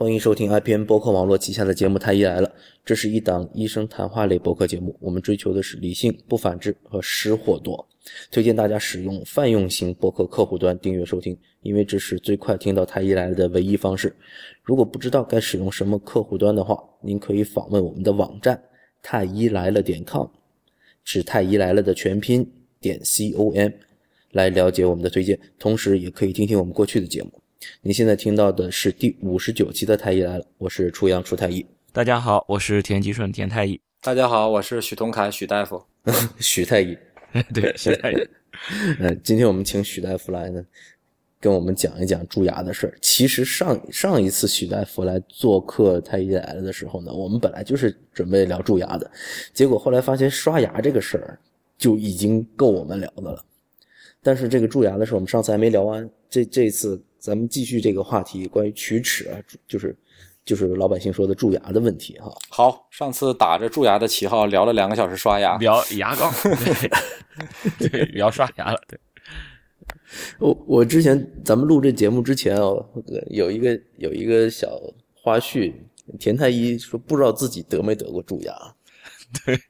欢迎收听 IPN 播客网络旗下的节目《太医来了》，这是一档医生谈话类播客节目。我们追求的是理性、不反制和失货多。推荐大家使用泛用型播客客户端订阅收听，因为这是最快听到《太医来了》的唯一方式。如果不知道该使用什么客户端的话，您可以访问我们的网站太医来了点 com，是太医来了的全拼点 com，来了解我们的推荐。同时，也可以听听我们过去的节目。您现在听到的是第五十九期的太医来了，我是初阳初太医。大家好，我是田吉顺田太医。大家好，我是许同凯许大夫。许太医，对，许太医。呃，今天我们请许大夫来呢，跟我们讲一讲蛀牙的事儿。其实上上一次许大夫来做客太医来了的时候呢，我们本来就是准备聊蛀牙的，结果后来发现刷牙这个事儿就已经够我们聊的了。但是这个蛀牙的事儿，我们上次还没聊完，这这次。咱们继续这个话题，关于龋齿啊，就是就是老百姓说的蛀牙的问题哈。好，上次打着蛀牙的旗号聊了两个小时刷牙，聊牙膏，对，聊刷牙了。对，我我之前咱们录这节目之前哦，有一个有一个小花絮，田太医说不知道自己得没得过蛀牙。对，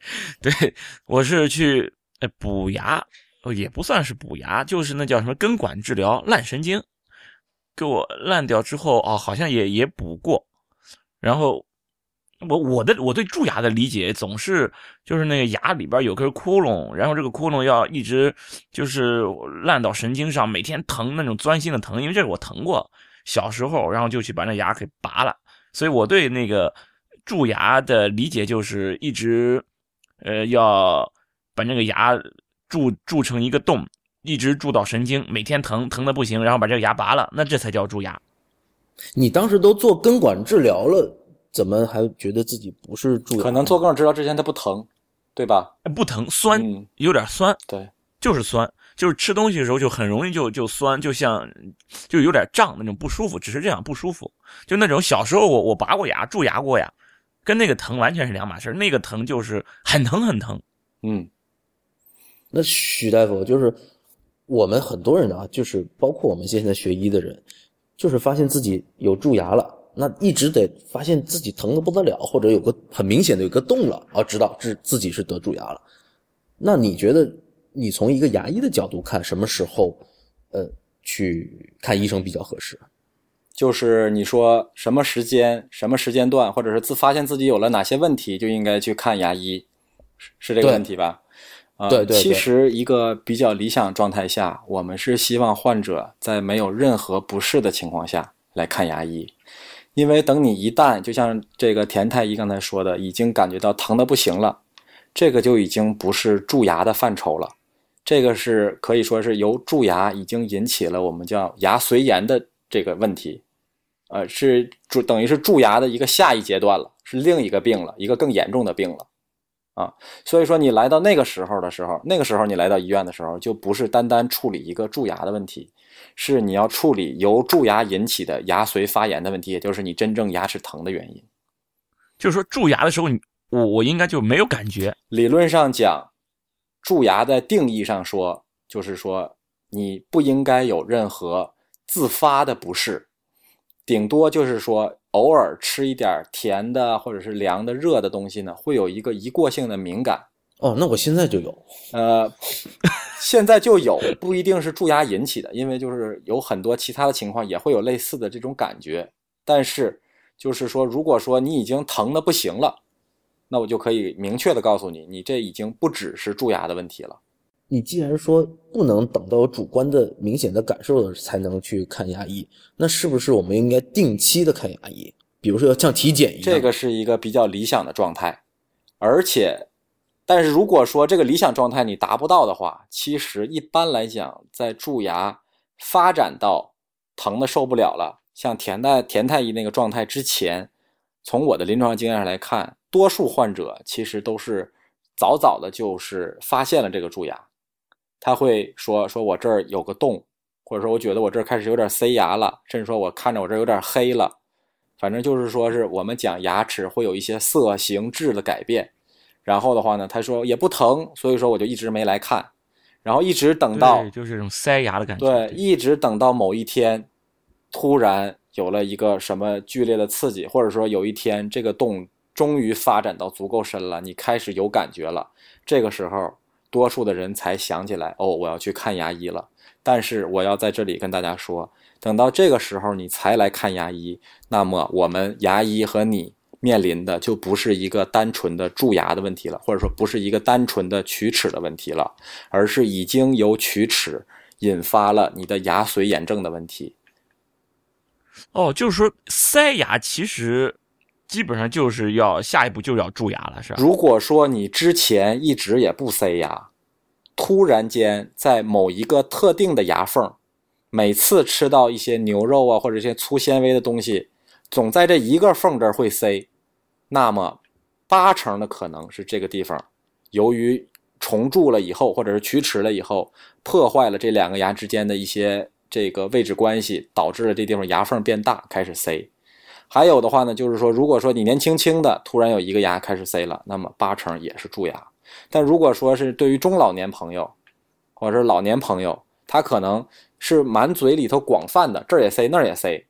对我是去补牙，也不算是补牙，就是那叫什么根管治疗烂神经。给我烂掉之后哦，好像也也补过，然后我我的我对蛀牙的理解总是就是那个牙里边有根窟窿，然后这个窟窿要一直就是烂到神经上，每天疼那种钻心的疼，因为这个我疼过小时候，然后就去把那牙给拔了，所以我对那个蛀牙的理解就是一直呃要把那个牙蛀蛀成一个洞。一直蛀到神经，每天疼疼的不行，然后把这个牙拔了，那这才叫蛀牙。你当时都做根管治疗了，怎么还觉得自己不是蛀牙？可能做根管治疗之前它不疼，对吧？不疼，酸，有点酸。对，就是酸，就是吃东西的时候就很容易就就酸，就像就有点胀那种不舒服，只是这样不舒服。就那种小时候我我拔过牙，蛀牙过呀，跟那个疼完全是两码事那个疼就是很疼很疼。嗯，那许大夫就是。我们很多人啊，就是包括我们现在学医的人，就是发现自己有蛀牙了，那一直得发现自己疼的不得了，或者有个很明显的有个洞了，啊，知道自自己是得蛀牙了。那你觉得，你从一个牙医的角度看，什么时候，呃，去看医生比较合适？就是你说什么时间、什么时间段，或者是自发现自己有了哪些问题，就应该去看牙医，是这个问题吧？啊，对对，其实一个比较理想状态下，我们是希望患者在没有任何不适的情况下来看牙医，因为等你一旦就像这个田太医刚才说的，已经感觉到疼的不行了，这个就已经不是蛀牙的范畴了，这个是可以说是由蛀牙已经引起了我们叫牙髓炎的这个问题，呃，是蛀等于是蛀牙的一个下一阶段了，是另一个病了，一个更严重的病了。啊，所以说你来到那个时候的时候，那个时候你来到医院的时候，就不是单单处理一个蛀牙的问题，是你要处理由蛀牙引起的牙髓发炎的问题，也就是你真正牙齿疼的原因。就是说蛀牙的时候，你我我应该就没有感觉。理论上讲，蛀牙的定义上说，就是说你不应该有任何自发的不适，顶多就是说。偶尔吃一点甜的或者是凉的热的东西呢，会有一个一过性的敏感。哦，那我现在就有，呃，现在就有，不一定是蛀牙引起的，因为就是有很多其他的情况也会有类似的这种感觉。但是就是说，如果说你已经疼的不行了，那我就可以明确的告诉你，你这已经不只是蛀牙的问题了。你既然说不能等到主观的明显的感受了才能去看牙医，那是不是我们应该定期的看牙医？比如说要像体检一样？这个是一个比较理想的状态，而且，但是如果说这个理想状态你达不到的话，其实一般来讲，在蛀牙发展到疼的受不了了，像田太田太医那个状态之前，从我的临床经验上来看，多数患者其实都是早早的就是发现了这个蛀牙。他会说说我这儿有个洞，或者说我觉得我这儿开始有点塞牙了，甚至说我看着我这儿有点黑了，反正就是说是我们讲牙齿会有一些色形质的改变。然后的话呢，他说也不疼，所以说我就一直没来看，然后一直等到就是这种塞牙的感觉，对，一直等到某一天，突然有了一个什么剧烈的刺激，或者说有一天这个洞终于发展到足够深了，你开始有感觉了，这个时候多数的人才想起来，哦，我要去看牙医了。但是我要在这里跟大家说，等到这个时候你才来看牙医，那么我们牙医和你面临的就不是一个单纯的蛀牙的问题了，或者说不是一个单纯的龋齿的问题了，而是已经由龋齿引发了你的牙髓炎症的问题。哦，就是说塞牙其实基本上就是要下一步就要蛀牙了，是吧？如果说你之前一直也不塞牙，突然间在某一个特定的牙缝，每次吃到一些牛肉啊或者一些粗纤维的东西，总在这一个缝这儿会塞，那么八成的可能是这个地方由于重蛀了以后，或者是龋齿了以后，破坏了这两个牙之间的一些这个位置关系，导致了这地方牙缝变大，开始塞。还有的话呢，就是说，如果说你年轻轻的突然有一个牙开始塞了，那么八成也是蛀牙。但如果说是对于中老年朋友，或者是老年朋友，他可能是满嘴里头广泛的，这儿也塞，那儿也塞，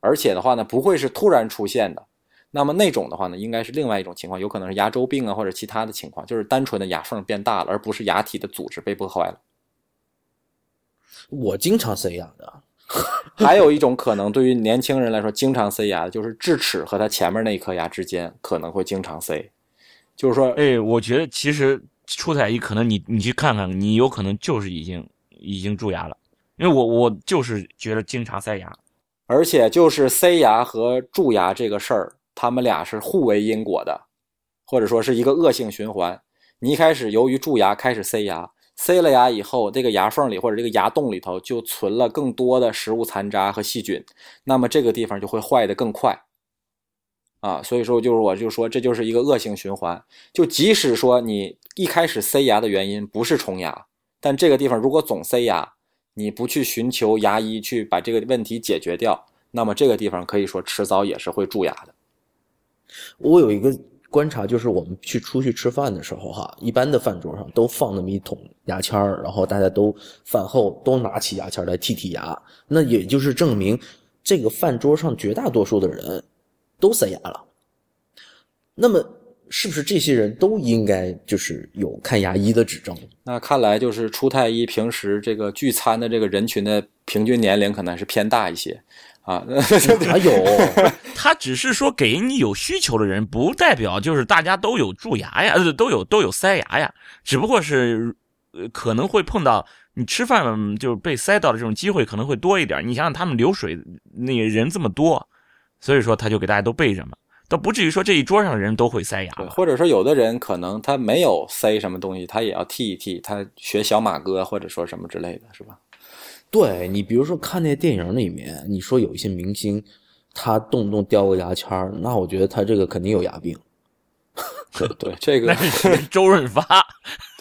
而且的话呢，不会是突然出现的。那么那种的话呢，应该是另外一种情况，有可能是牙周病啊，或者其他的情况，就是单纯的牙缝变大了，而不是牙体的组织被破坏了。我经常塞牙的，还有一种可能，对于年轻人来说，经常塞牙的就是智齿和它前面那一颗牙之间可能会经常塞，就是说，哎，我觉得其实出彩一可能你你去看看，你有可能就是已经已经蛀牙了，因为我我就是觉得经常塞牙，而且就是塞牙和蛀牙这个事儿，他们俩是互为因果的，或者说是一个恶性循环。你一开始由于蛀牙开始塞牙，塞了牙以后，这个牙缝里或者这个牙洞里头就存了更多的食物残渣和细菌，那么这个地方就会坏得更快。啊，所以说就是我就说这就是一个恶性循环。就即使说你一开始塞牙的原因不是虫牙，但这个地方如果总塞牙，你不去寻求牙医去把这个问题解决掉，那么这个地方可以说迟早也是会蛀牙的。我有一个观察，就是我们去出去吃饭的时候，哈，一般的饭桌上都放那么一桶牙签儿，然后大家都饭后都拿起牙签来剔剔牙，那也就是证明这个饭桌上绝大多数的人都塞牙了。那么，是不是这些人都应该就是有看牙医的指征？那看来就是初太医平时这个聚餐的这个人群的平均年龄可能是偏大一些啊。哪有？他只是说给你有需求的人，不代表就是大家都有蛀牙呀，呃，都有都有塞牙呀，只不过是呃可能会碰到你吃饭就是被塞到的这种机会可能会多一点。你想想他们流水那个人这么多，所以说他就给大家都备着嘛，倒不至于说这一桌上的人都会塞牙对，或者说有的人可能他没有塞什么东西，他也要剔一剔，他学小马哥或者说什么之类的，是吧？对你，比如说看那电影里面，你说有一些明星，他动不动叼个牙签儿，那我觉得他这个肯定有牙病。对对，这个是周润发，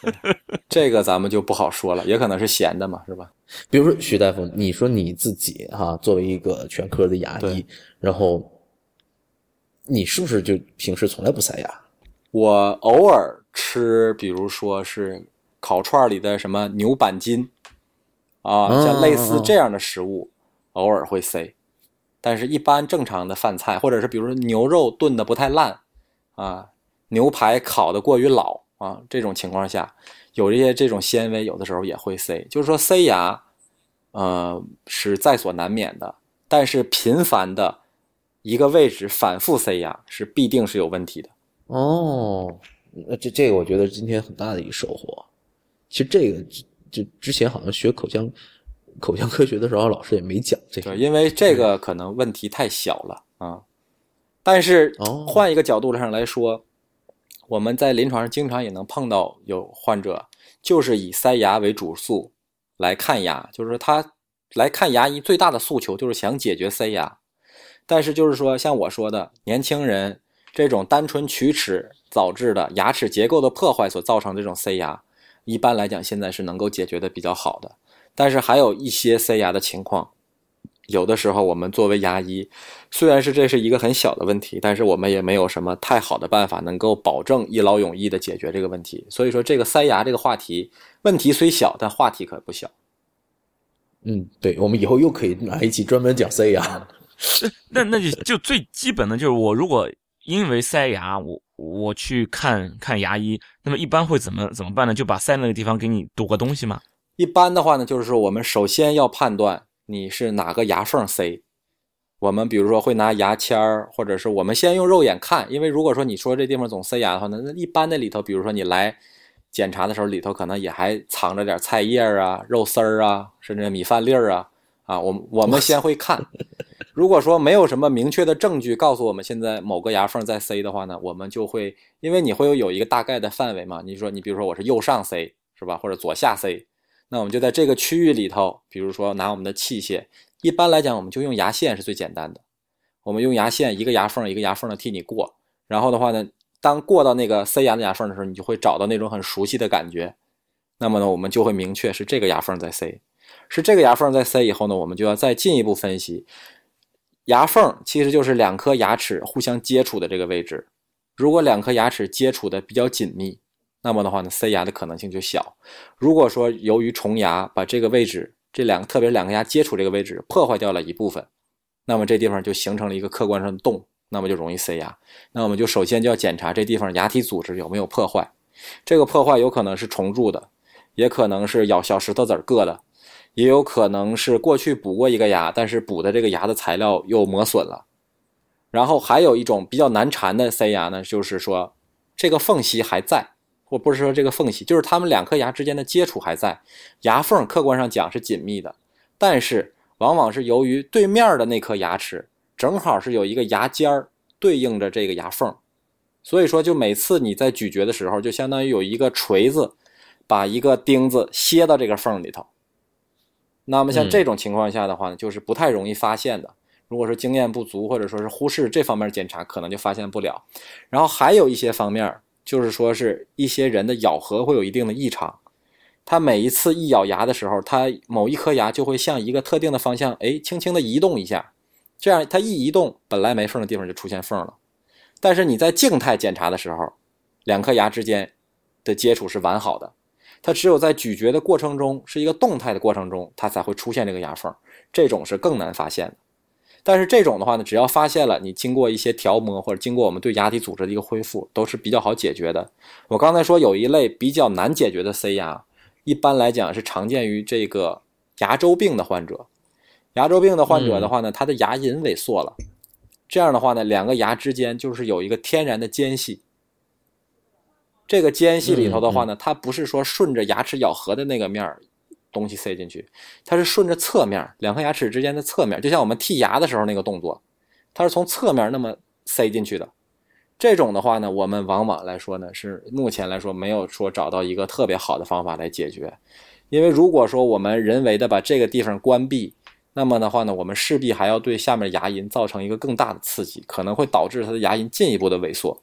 这个咱们就不好说了，也可能是闲的嘛，是吧？比如说徐大夫，你说你自己哈、作为一个全科的牙医，然后你是不是就平时从来不塞牙？我偶尔吃，比如说是烤串里的什么牛板筋啊，嗯像类似这样的食物，偶尔会塞。但是，一般正常的饭菜，或者是比如说牛肉炖的不太烂啊，牛排烤的过于老啊，这种情况下，有这些这种纤维，有的时候也会塞。就是说，塞牙，呃，是在所难免的。但是，频繁的一个位置反复塞牙，是必定是有问题的。哦，那这这个我觉得今天很大的一个收获。其实这个就之前好像学口腔口腔科学的时候，老师也没讲这个对，。因为这个可能问题太小了啊。但是哦换一个角度上来说，我们在临床上经常也能碰到有患者，就是以塞牙为主诉来看牙，就是说他来看牙医最大的诉求就是想解决塞牙，但是就是说像我说的，年轻人这种单纯龋齿导致的牙齿结构的破坏所造成的这种塞牙，一般来讲现在是能够解决的比较好的。但是还有一些塞牙的情况，有的时候我们作为牙医，虽然是这是一个很小的问题，但是我们也没有什么太好的办法能够保证一劳永逸的解决这个问题。所以说，这个塞牙这个话题，问题虽小，但话题可不小。嗯，对，我们以后又可以来一期专门讲塞牙。那那就就最基本的就是我如果因为塞牙，我我去看看牙医，那么一般会怎么怎么办呢？就把塞那个地方给你堵个东西吗？一般的话呢，就是说我们首先要判断你是哪个牙缝塞。我们比如说会拿牙签儿，或者是我们先用肉眼看，因为如果说你说这地方总塞牙的话，那那一般的里头，比如说你来检查的时候，里头可能也还藏着点菜叶啊、肉丝儿啊，甚至米饭粒儿啊。啊，我我们先会看。如果说没有什么明确的证据告诉我们现在某个牙缝在塞的话呢，我们就会，因为你会有有一个大概的范围嘛。你说你比如说我是右上塞是吧，或者左下塞，那我们就在这个区域里头，比如说拿我们的器械。一般来讲，我们就用牙线是最简单的。我们用牙线一个牙缝一个牙缝的替你过，然后的话呢，当过到那个塞牙的牙缝的时候，你就会找到那种很熟悉的感觉。那么呢，我们就会明确是这个牙缝在塞，是这个牙缝在塞以后呢，我们就要再进一步分析。牙缝其实就是两颗牙齿互相接触的这个位置。如果两颗牙齿接触的比较紧密，那么的话呢，塞牙的可能性就小。如果说由于虫牙把这个位置，这两个，特别是两个牙接触这个位置破坏掉了一部分，那么这地方就形成了一个客观上的洞，那么就容易塞牙。那我们就首先就要检查这地方牙体组织有没有破坏。这个破坏有可能是虫蛀的，也可能是咬小石头子儿硌的，也有可能是过去补过一个牙，但是补的这个牙的材料又磨损了。然后还有一种比较难缠的塞牙呢，就是说这个缝隙还在。或不是说这个缝隙，就是他们两颗牙之间的接触还在，牙缝客观上讲是紧密的，但是往往是由于对面的那颗牙齿正好是有一个牙尖儿对应着这个牙缝，所以说就每次你在咀嚼的时候，就相当于有一个锤子把一个钉子楔到这个缝里头。那么像这种情况下的话呢，就是不太容易发现的。如果说经验不足或者说是忽视这方面检查，可能就发现不了。然后还有一些方面。就是说，是一些人的咬合会有一定的异常，他每一次一咬牙的时候，他某一颗牙就会向一个特定的方向，哎，轻轻的移动一下，这样他一移动，本来没缝的地方就出现缝了。但是你在静态检查的时候，两颗牙之间的接触是完好的，它只有在咀嚼的过程中是一个动态的过程中，它才会出现这个牙缝，这种是更难发现的。但是这种的话呢，只要发现了，你经过一些调磨或者经过我们对牙体组织的一个恢复，都是比较好解决的。我刚才说有一类比较难解决的塞牙，一般来讲是常见于这个牙周病的患者。牙周病的患者的话呢，他的牙龈萎缩了，这样的话呢，两个牙之间就是有一个天然的间隙。这个间隙里头的话呢，它不是说顺着牙齿咬合的那个面儿。东西塞进去，它是顺着侧面两颗牙齿之间的侧面，就像我们剔牙的时候那个动作，它是从侧面那么塞进去的。这种的话呢，我们往往来说呢，是目前来说没有说找到一个特别好的方法来解决。因为如果说我们人为的把这个地方关闭，那么的话呢，我们势必还要对下面牙龈造成一个更大的刺激，可能会导致它的牙龈进一步的萎缩。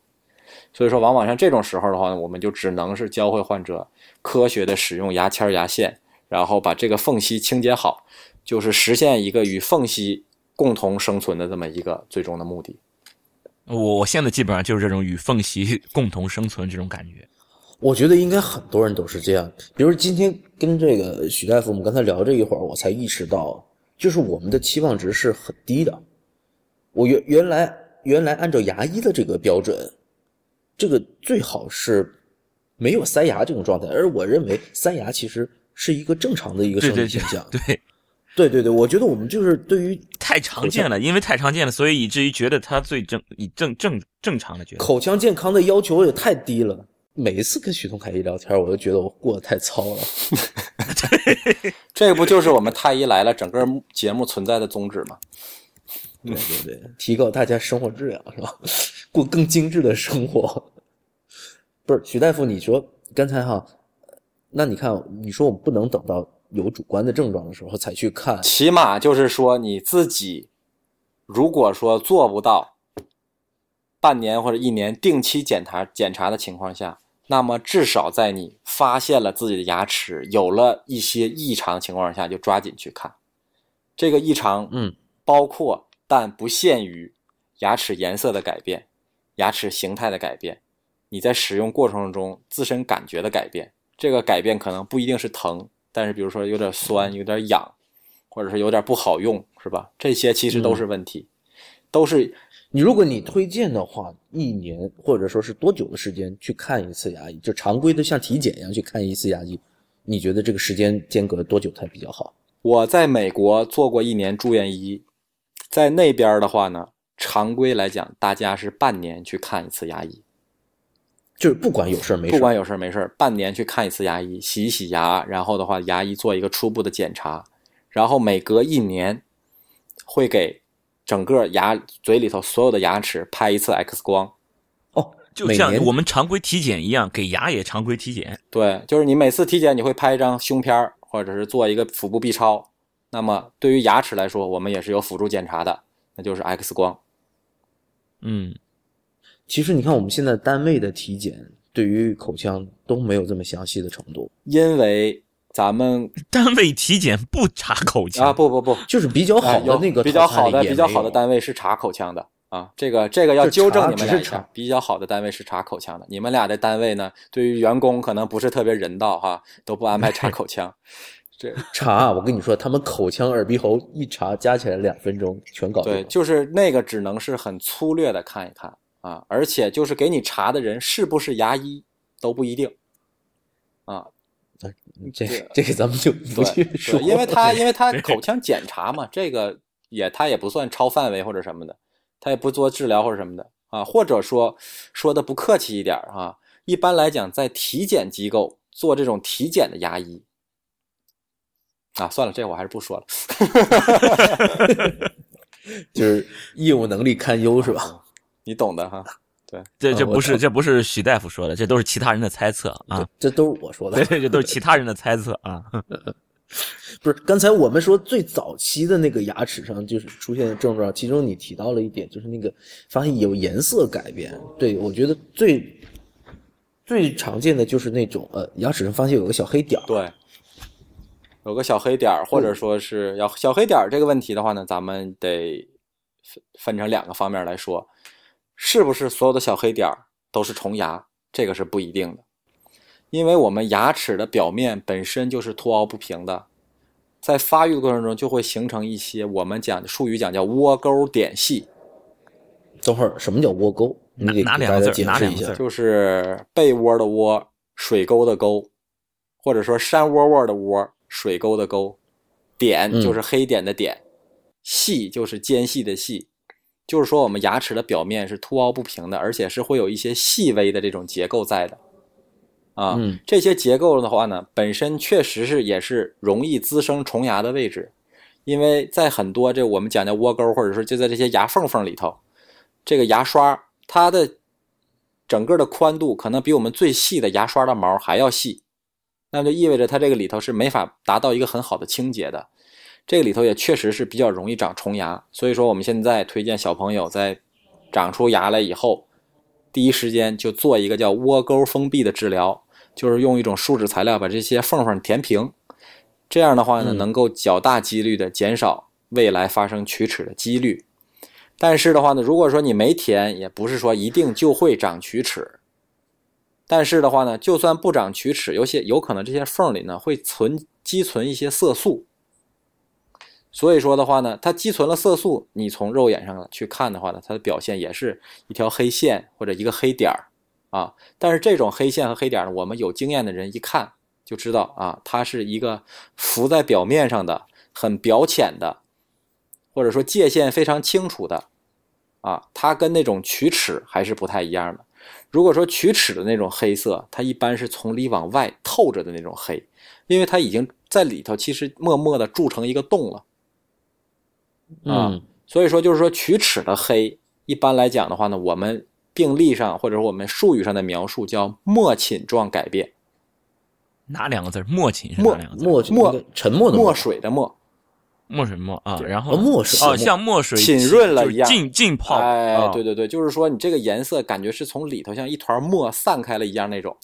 所以说，往往像这种时候的话呢，我们就只能是教会患者科学的使用牙签、牙线。然后把这个缝隙清洁好，就是实现一个与缝隙共同生存的这么一个最终的目的。我我现在基本上就是这种与缝隙共同生存这种感觉。我觉得应该很多人都是这样。比如今天跟这个许大夫，我们刚才聊这一会儿，我才意识到，就是我们的期望值是很低的。我原原来原来按照牙医的这个标准，这个最好是没有塞牙这种状态，而我认为塞牙其实。是一个正常的一个生理现象，对，对对对，我觉得我们就是对于太常见了，因为太常见了，所以以至于觉得它最正，以正正正常的觉得口腔健康的要求也太低了。每一次跟许东凯一聊天，我都觉得我过得太糙了。这不就是我们太医来了整个节目存在的宗旨吗？对对对，提高大家生活质量是吧？过更精致的生活。不是徐大夫，你说刚才哈？那你看，你说我们不能等到有主观的症状的时候才去看，起码就是说你自己，如果说做不到半年或者一年定期检查检查的情况下，那么至少在你发现了自己的牙齿有了一些异常情况下，就抓紧去看。这个异常，嗯，包括但不限于牙齿颜色的改变、牙齿形态的改变，你在使用过程中自身感觉的改变。这个改变可能不一定是疼，但是比如说有点酸、有点痒，或者是有点不好用，是吧？这些其实都是问题，都是你如果你推荐的话，一年或者说是多久的时间去看一次牙医？就常规的像体检一样去看一次牙医，你觉得这个时间间隔多久才比较好？我在美国做过一年住院医，在那边的话呢，常规来讲，大家是半年去看一次牙医，就是不管有事儿没事，不管有事儿没事儿，半年去看一次牙医，洗一洗牙，然后的话，牙医做一个初步的检查，然后每隔一年会给整个牙嘴里头所有的牙齿拍一次 X 光。哦，就像我们常规体检一样，给牙也常规体检。对，就是你每次体检你会拍一张胸片儿，或者是做一个腹部 B 超。那么对于牙齿来说，我们也是有辅助检查的，那就是 X 光。嗯，其实你看我们现在单位的体检，对于口腔都没有这么详细的程度，因为咱们 单位体检不查口腔啊，不不不，就是比较好的那个比较好的比较好的单位是查口腔的啊，这个这个要纠正你们俩一下只是查。比较好的单位是查口腔的，你们俩的单位呢，对于员工可能不是特别人道哈，都不安排查口腔。这查，我跟你说，他们口腔、耳鼻喉一查，加起来两分钟全搞定对，就是那个只能是很粗略的看一看啊，而且就是给你查的人是不是牙医都不一定啊。这对这个咱们就不去对，说，因为他因为他口腔检查嘛，这个也他也不算超范围或者什么的，他也不做治疗或者什么的啊，或者说说的不客气一点啊，一般来讲，在体检机构做这种体检的牙医啊，算了，这我还是不说了。就是业务能力堪忧，是吧？你懂的哈。对这这不是这不是许大夫说的，这都是其他人的猜测啊。这都是我说的 对，。这都是其他人的猜测啊。不是，刚才我们说最早期的那个牙齿上就是出现的症状，其中你提到了一点，就是那个发现有颜色改变。对我觉得最最常见的就是那种呃牙齿上发现有个小黑点儿。对，有个小黑点儿，或者说是要小黑点儿这个问题的话呢，咱们得分分成两个方面来说，是不是所有的小黑点儿都是虫牙？这个是不一定的，因为我们牙齿的表面本身就是凸凹不平的，在发育的过程中就会形成一些我们讲术语讲叫窝沟点隙，等会儿什么叫窝沟？你给大家哪两个字解释一下哪两个字。就是被窝的窝，水沟的沟，或者说山窝窝的窝，水沟的沟，点嗯就是黑点的点，细就是间隙的细，就是说我们牙齿的表面是凸凹不平的，而且是会有一些细微的这种结构在的。啊，嗯这些结构的话呢，本身确实是也是容易滋生虫牙的位置，因为在很多这我们讲的窝沟，或者说就在这些牙缝缝里头，这个牙刷它的整个的宽度可能比我们最细的牙刷的毛还要细，那就意味着它这个里头是没法达到一个很好的清洁的。这个里头也确实是比较容易长虫牙，所以说我们现在推荐小朋友在长出牙来以后，第一时间就做一个叫窝沟封闭的治疗，就是用一种树脂材料把这些缝缝填平，这样的话呢，嗯能够较大几率的减少未来发生龋齿的几率。但是的话呢，如果说你没填，也不是说一定就会长龋齿。但是的话呢，就算不长龋齿，有些有可能这些缝里呢会存积存一些色素。所以说的话呢，它积存了色素，你从肉眼上去看的话呢，它的表现也是一条黑线或者一个黑点儿啊。但是这种黑线和黑点儿呢，我们有经验的人一看就知道啊，它是一个浮在表面上的、很表浅的，或者说界限非常清楚的啊，它跟那种龋齿还是不太一样的。如果说龋齿的那种黑色，它一般是从里往外透着的那种黑，因为它已经在里头其实默默的铸成一个洞了。啊嗯，所以说，就是说龋齿的黑，一般来讲的话呢，我们病历上或者说我们术语上的描述叫墨侵状改变，哪两个字？默契是默哪两个字？墨墨沉默的墨水的墨，墨水墨啊，然后哦墨水。哦，像墨水浸润了一样。浸浸泡。哎，啊。对对对，就是说你这个颜色感觉是从里头像一团墨散开了一样那种，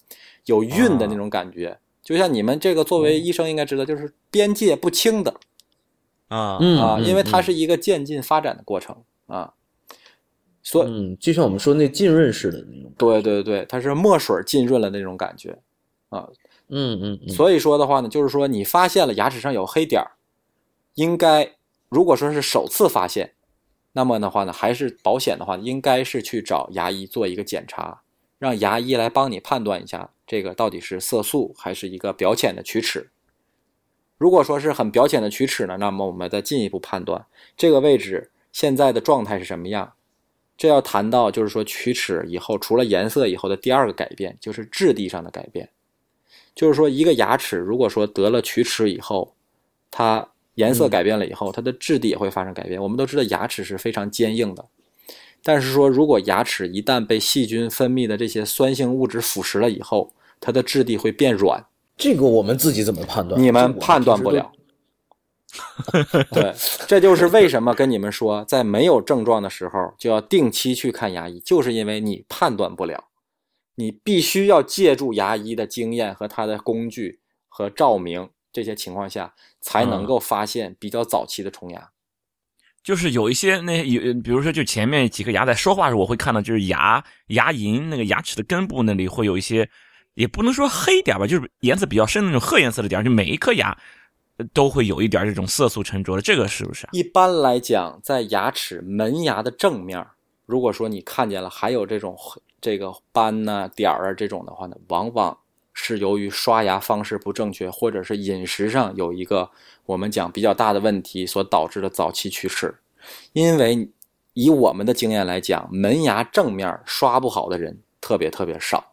有晕的那种感觉。就像你们这个作为医生应该知道，就是边界不清的啊，嗯啊，因为它嗯是一个渐进发展的过程啊。所以，嗯，就像我们说那浸润式的那种。对对对，它是墨水浸润了那种感觉啊。嗯嗯嗯，所以说的话呢，就是说你发现了牙齿上有黑点儿，应该如果说是首次发现，那么的话呢，还是保险的话，应该是去找牙医做一个检查，让牙医来帮你判断一下这个到底是色素还是一个表浅的龋齿。如果说是很表浅的龋齿呢，那么我们再进一步判断这个位置现在的状态是什么样。这要谈到就是说龋齿以后，除了颜色以后的第二个改变，就是质地上的改变。就是说，一个牙齿如果说得了龋齿以后，它颜色改变了以后，它的质地也会发生改变。我们都知道牙齿是非常坚硬的，但是说如果牙齿一旦被细菌分泌的这些酸性物质腐蚀了以后，它的质地会变软。这个我们自己怎么判断？你们判断不了。对，这就是为什么跟你们说，在没有症状的时候就要定期去看牙医，就是因为你判断不了，你必须要借助牙医的经验和他的工具和照明这些情况下，才能够发现比较早期的虫牙。就是有一些那有，比如说就前面几颗牙在说话时，候，我会看到就是牙牙龈那个牙齿的根部那里会有一些。也不能说黑点吧，就是颜色比较深的那种褐颜色的点，就每一颗牙都会有一点这种色素沉着的，这个是不是？一般来讲，在牙齿门牙的正面，如果说你看见了还有这种这个斑呐、点儿啊这种的话呢，往往是由于刷牙方式不正确，或者是饮食上有一个我们讲比较大的问题所导致的早期龋齿。因为以我们的经验来讲，门牙正面刷不好的人特别特别少。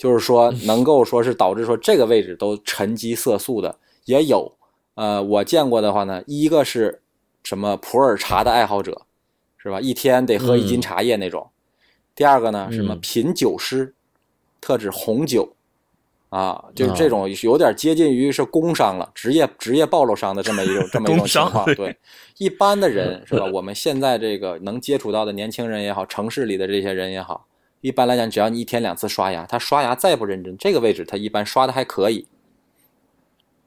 就是说，能够说是导致说这个位置都沉积色素的也有，呃，我见过的话呢，一个是什么普洱茶的爱好者，是吧？一天得喝一斤茶叶那种。第二个呢，什么品酒师，特指红酒，啊，就是这种有点接近于是工伤了，职业职业暴露伤的这么一种 这么一种情况。对，一般的人 是吧？我们现在这个能接触到的年轻人也好，城市里的这些人也好。一般来讲，只要你一天两次刷牙，他刷牙再不认真，这个位置他一般刷的还可以，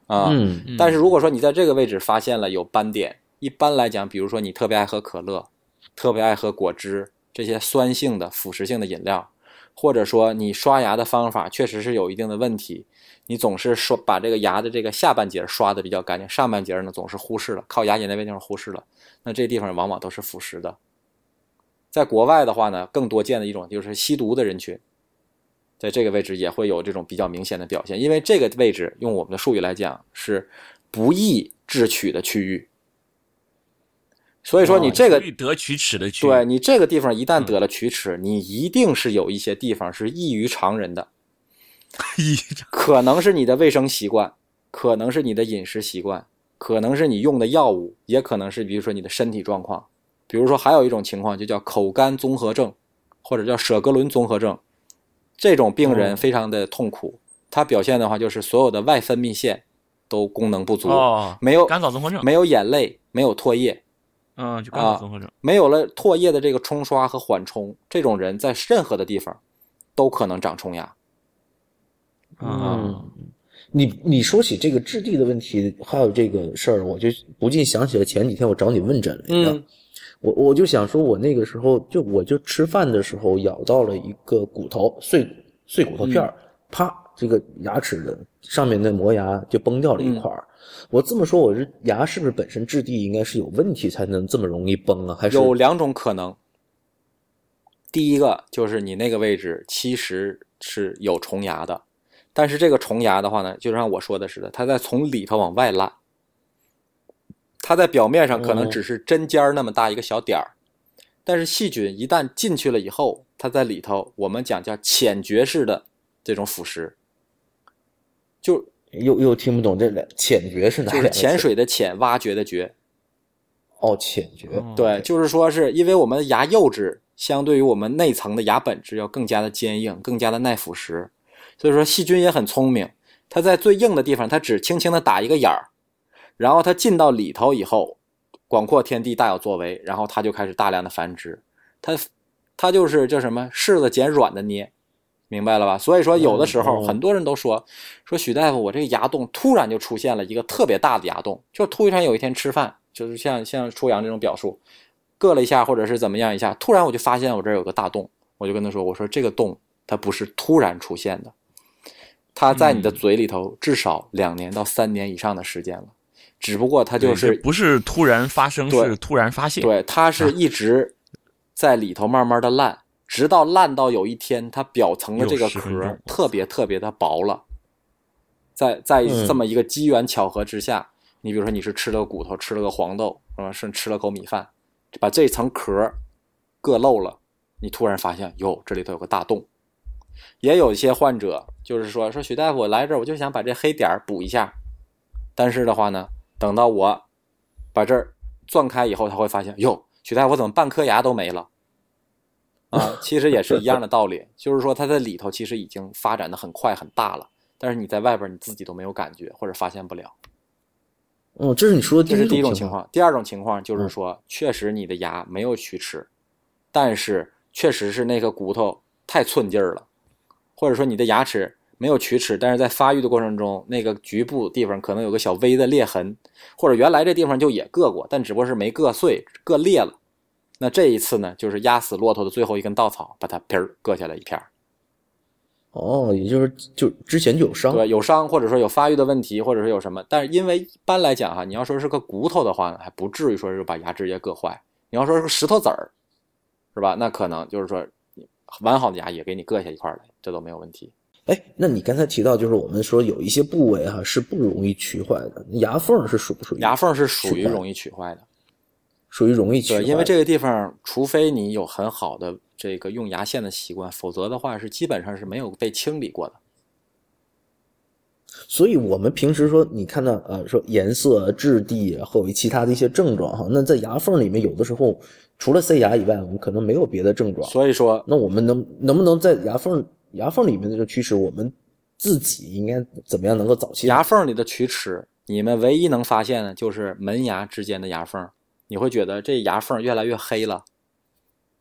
啊。但是如果说你在这个位置发现了有斑点，一般来讲，比如说你特别爱喝可乐，特别爱喝果汁这些酸性的腐蚀性的饮料，或者说你刷牙的方法确实是有一定的问题，你总是说把这个牙的这个下半截刷的比较干净，上半截呢总是忽视了，靠牙龈那边地方忽视了，那这地方往往都是腐蚀的。在国外的话呢，更多见的一种就是吸毒的人群，在这个位置也会有这种比较明显的表现，因为这个位置用我们的术语来讲是不易智取的区域，所以说你这个得龋齿的区域，对你这个地方一旦得了龋齿，你一定是有一些地方是异于常人的，可能是你的卫生习惯，可能是你的饮食习惯，可能是你用的药物，也可能是比如说你的身体状况。比如说，还有一种情况就叫口干综合症，或者叫舍格伦综合症，这种病人非常的痛苦。他表现的话就是所有的外分泌腺都功能不足，没有干燥综合症，没有眼泪，没有唾液，嗯，就干燥综合症，没有了唾液的这个冲刷和缓冲，这种人在任何的地方都可能长虫牙。嗯，你你说起这个质地的问题，还有这个事儿，我就不禁想起了前几天我找你问诊来着。我我就想说，我那个时候就我就吃饭的时候咬到了一个骨头碎碎骨头片儿，啪，这个牙齿的上面的磨牙就崩掉了一块儿。我这么说，我这牙是不是本身质地应该是有问题才能这么容易崩啊？还是有两种可能。第一个就是你那个位置其实是有虫牙的，但是这个虫牙的话呢，就像我说的似的，它在从里头往外烂。它在表面上可能只是针尖儿那么大一个小点儿，但是细菌一旦进去了以后，它在里头，我们讲叫浅掘式的这种腐蚀，就又又听不懂这两浅掘是哪？就是潜水的潜，挖掘的掘。哦，浅掘。对，就是说是因为我们的牙釉质相对于我们内层的牙本质要更加的坚硬，更加的耐腐蚀，所以说细菌也很聪明，它在最硬的地方，它只轻轻的打一个眼儿。然后它进到里头以后，广阔天地大有作为，然后它就开始大量的繁殖，它，它就是叫什么柿子捡软的捏，明白了吧？所以说有的时候很多人都说，说许大夫，我这个牙洞突然就出现了一个特别大的牙洞，就突然有一天吃饭，就是像像初阳这种表述，硌了一下或者是怎么样一下，突然我就发现我这有个大洞，我就跟他说，我说这个洞它不是突然出现的，它在你的嘴里头至少两年到三年以上的时间了。只不过它就是不是突然发生，对是突然发现。对，它是一直在里头慢慢的烂，直到烂到有一天，它表层的这个又10分壳特别特别的薄了。在在嗯这么一个机缘巧合之下，你比如说你是吃了个骨头，吃了个黄豆，是吧？是吃了口米饭，把这层壳硌漏了，你突然发现，哟，这里头有个大洞。也有一些患者就是说，说许大夫，我来这儿我就想把这黑点儿补一下，但是的话呢，等到我把这儿钻开以后，他会发现，哟，许大夫我怎么半颗牙都没了？啊，其实也是一样的道理，就是说它在里头其实已经发展的很快很大了，但是你在外边你自己都没有感觉或者发现不了，嗯，这是你说的这是第一种。情况。第二种情况就是说，确实你的牙没有龋齿，但是确实是那个骨头太寸劲儿了，或者说你的牙齿没有龋齿，但是在发育的过程中，那个局部地方可能有个小微的裂痕，或者原来这地方就也硌过，但只不过是没硌碎，硌裂了。那这一次呢，就是压死骆驼的最后一根稻草，把它皮儿割下来一片。哦，也就是就之前就有伤。对，有伤或者说有发育的问题，或者是有什么，但是因为一般来讲哈，你要说是个骨头的话呢，还不至于说是把牙直接硌坏。你要说是个石头子儿，是吧？那可能就是说完好的牙也给你硌下一块来，这都没有问题。哎，那你刚才提到，就是我们说有一些部位哈、是不容易龋坏的，牙缝是属不属于牙缝是属于容易龋坏的，属于容易龋坏对，因为这个地方，除非你有很好的这个用牙线的习惯，否则的话是基本上是没有被清理过的。所以我们平时说，你看到呃说颜色、质地或者其他的一些症状哈，那在牙缝里面有的时候除了塞牙以外，我们可能没有别的症状。所以说，那我们能能不能在牙缝牙缝里面的这个龋齿，我们自己应该怎么样能够早期？牙缝里的龋齿，你们唯一能发现的就是门牙之间的牙缝，你会觉得这牙缝越来越黑了，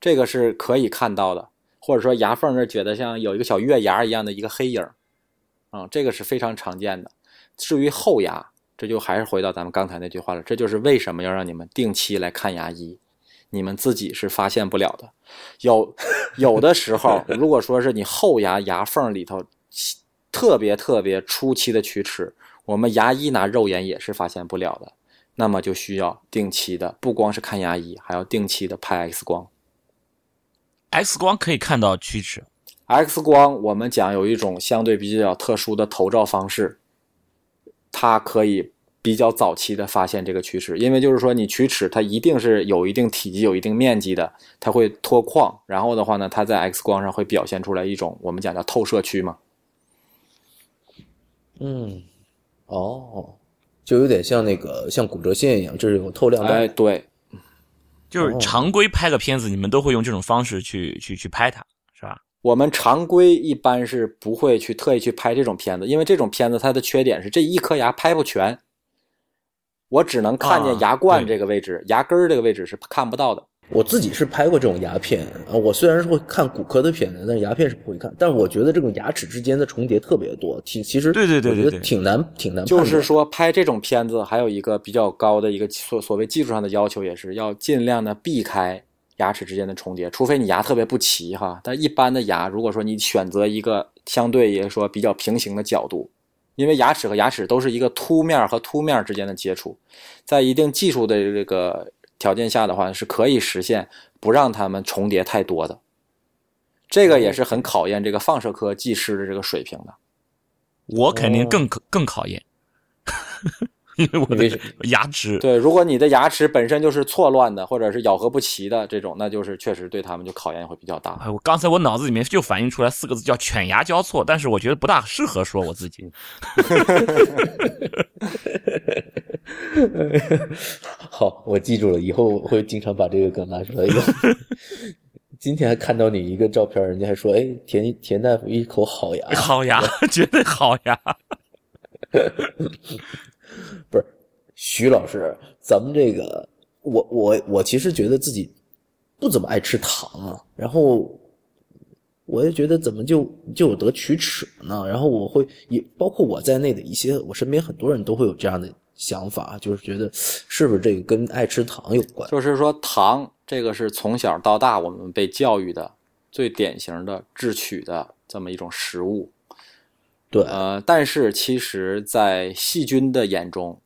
这个是可以看到的，或者说牙缝这觉得像有一个小月牙一样的一个黑影，啊、这个是非常常见的。至于后牙，这就还是回到咱们刚才那句话了，这就是为什么要让你们定期来看牙医，你们自己是发现不了的。有有的时候，如果说是你后牙牙缝里头特别特别初期的龋齿，我们牙医拿肉眼也是发现不了的，那么就需要定期的，不光是看牙医，还要定期的拍 X 光。X 光可以看到龋齿，X 光我们讲有一种相对比较特殊的头照方式，它可以比较早期的发现这个龋齿，因为就是说你龋齿它一定是有一定体积、有一定面积的，它会脱矿，然后的话呢，它在 X 光上会表现出来一种我们讲叫透射区嘛。嗯，哦，就有点像那个像骨折线一样，这是有透亮带。哎，对，就是哦常规拍个片子，你们都会用这种方式去去去拍它，是吧？我们常规一般是不会去特意去拍这种片子，因为这种片子它的缺点是这一颗牙拍不全，我只能看见啊牙冠这个位置，牙根儿这个位置是看不到的。我自己是拍过这种牙片啊，我虽然是会看骨科的片子，但是牙片是不会看。但是我觉得这种牙齿之间的重叠特别多，挺其实对对对对我觉得挺难挺难。就是说，拍这种片子还有一个比较高的一个所所谓技术上的要求，也是要尽量的避开牙齿之间的重叠，除非你牙特别不齐哈。但一般的牙，如果说你选择一个相对也说比较平行的角度，因为牙齿和牙齿都是一个凸面和凸面之间的接触，在一定技术的这个条件下的话，是可以实现不让它们重叠太多的。这个也是很考验这个放射科技师的这个水平的。我肯定哦更可更考验，因为我的牙齿对，如果你的牙齿本身就是错乱的，或者是咬合不齐的这种，那就是确实对他们就考验会比较大。哎，我刚才我脑子里面就反映出来四个字叫犬牙交错，但是我觉得不大适合说我自己。好，我记住了，以后我会经常把这个梗拿出来用。今天还看到你一个照片，人家还说，哎，田田大夫一口好牙，好牙，绝对好牙。不是徐老师，咱们这个，我我我其实觉得自己不怎么爱吃糖啊，然后我也觉得怎么就就有得龋齿呢？然后我会也包括我在内的一些，我身边很多人都会有这样的想法，就是觉得是不是这个跟爱吃糖有关？就是说，糖这个是从小到大我们被教育的最典型的智取的这么一种食物。对，呃，但是其实，在细菌的眼中，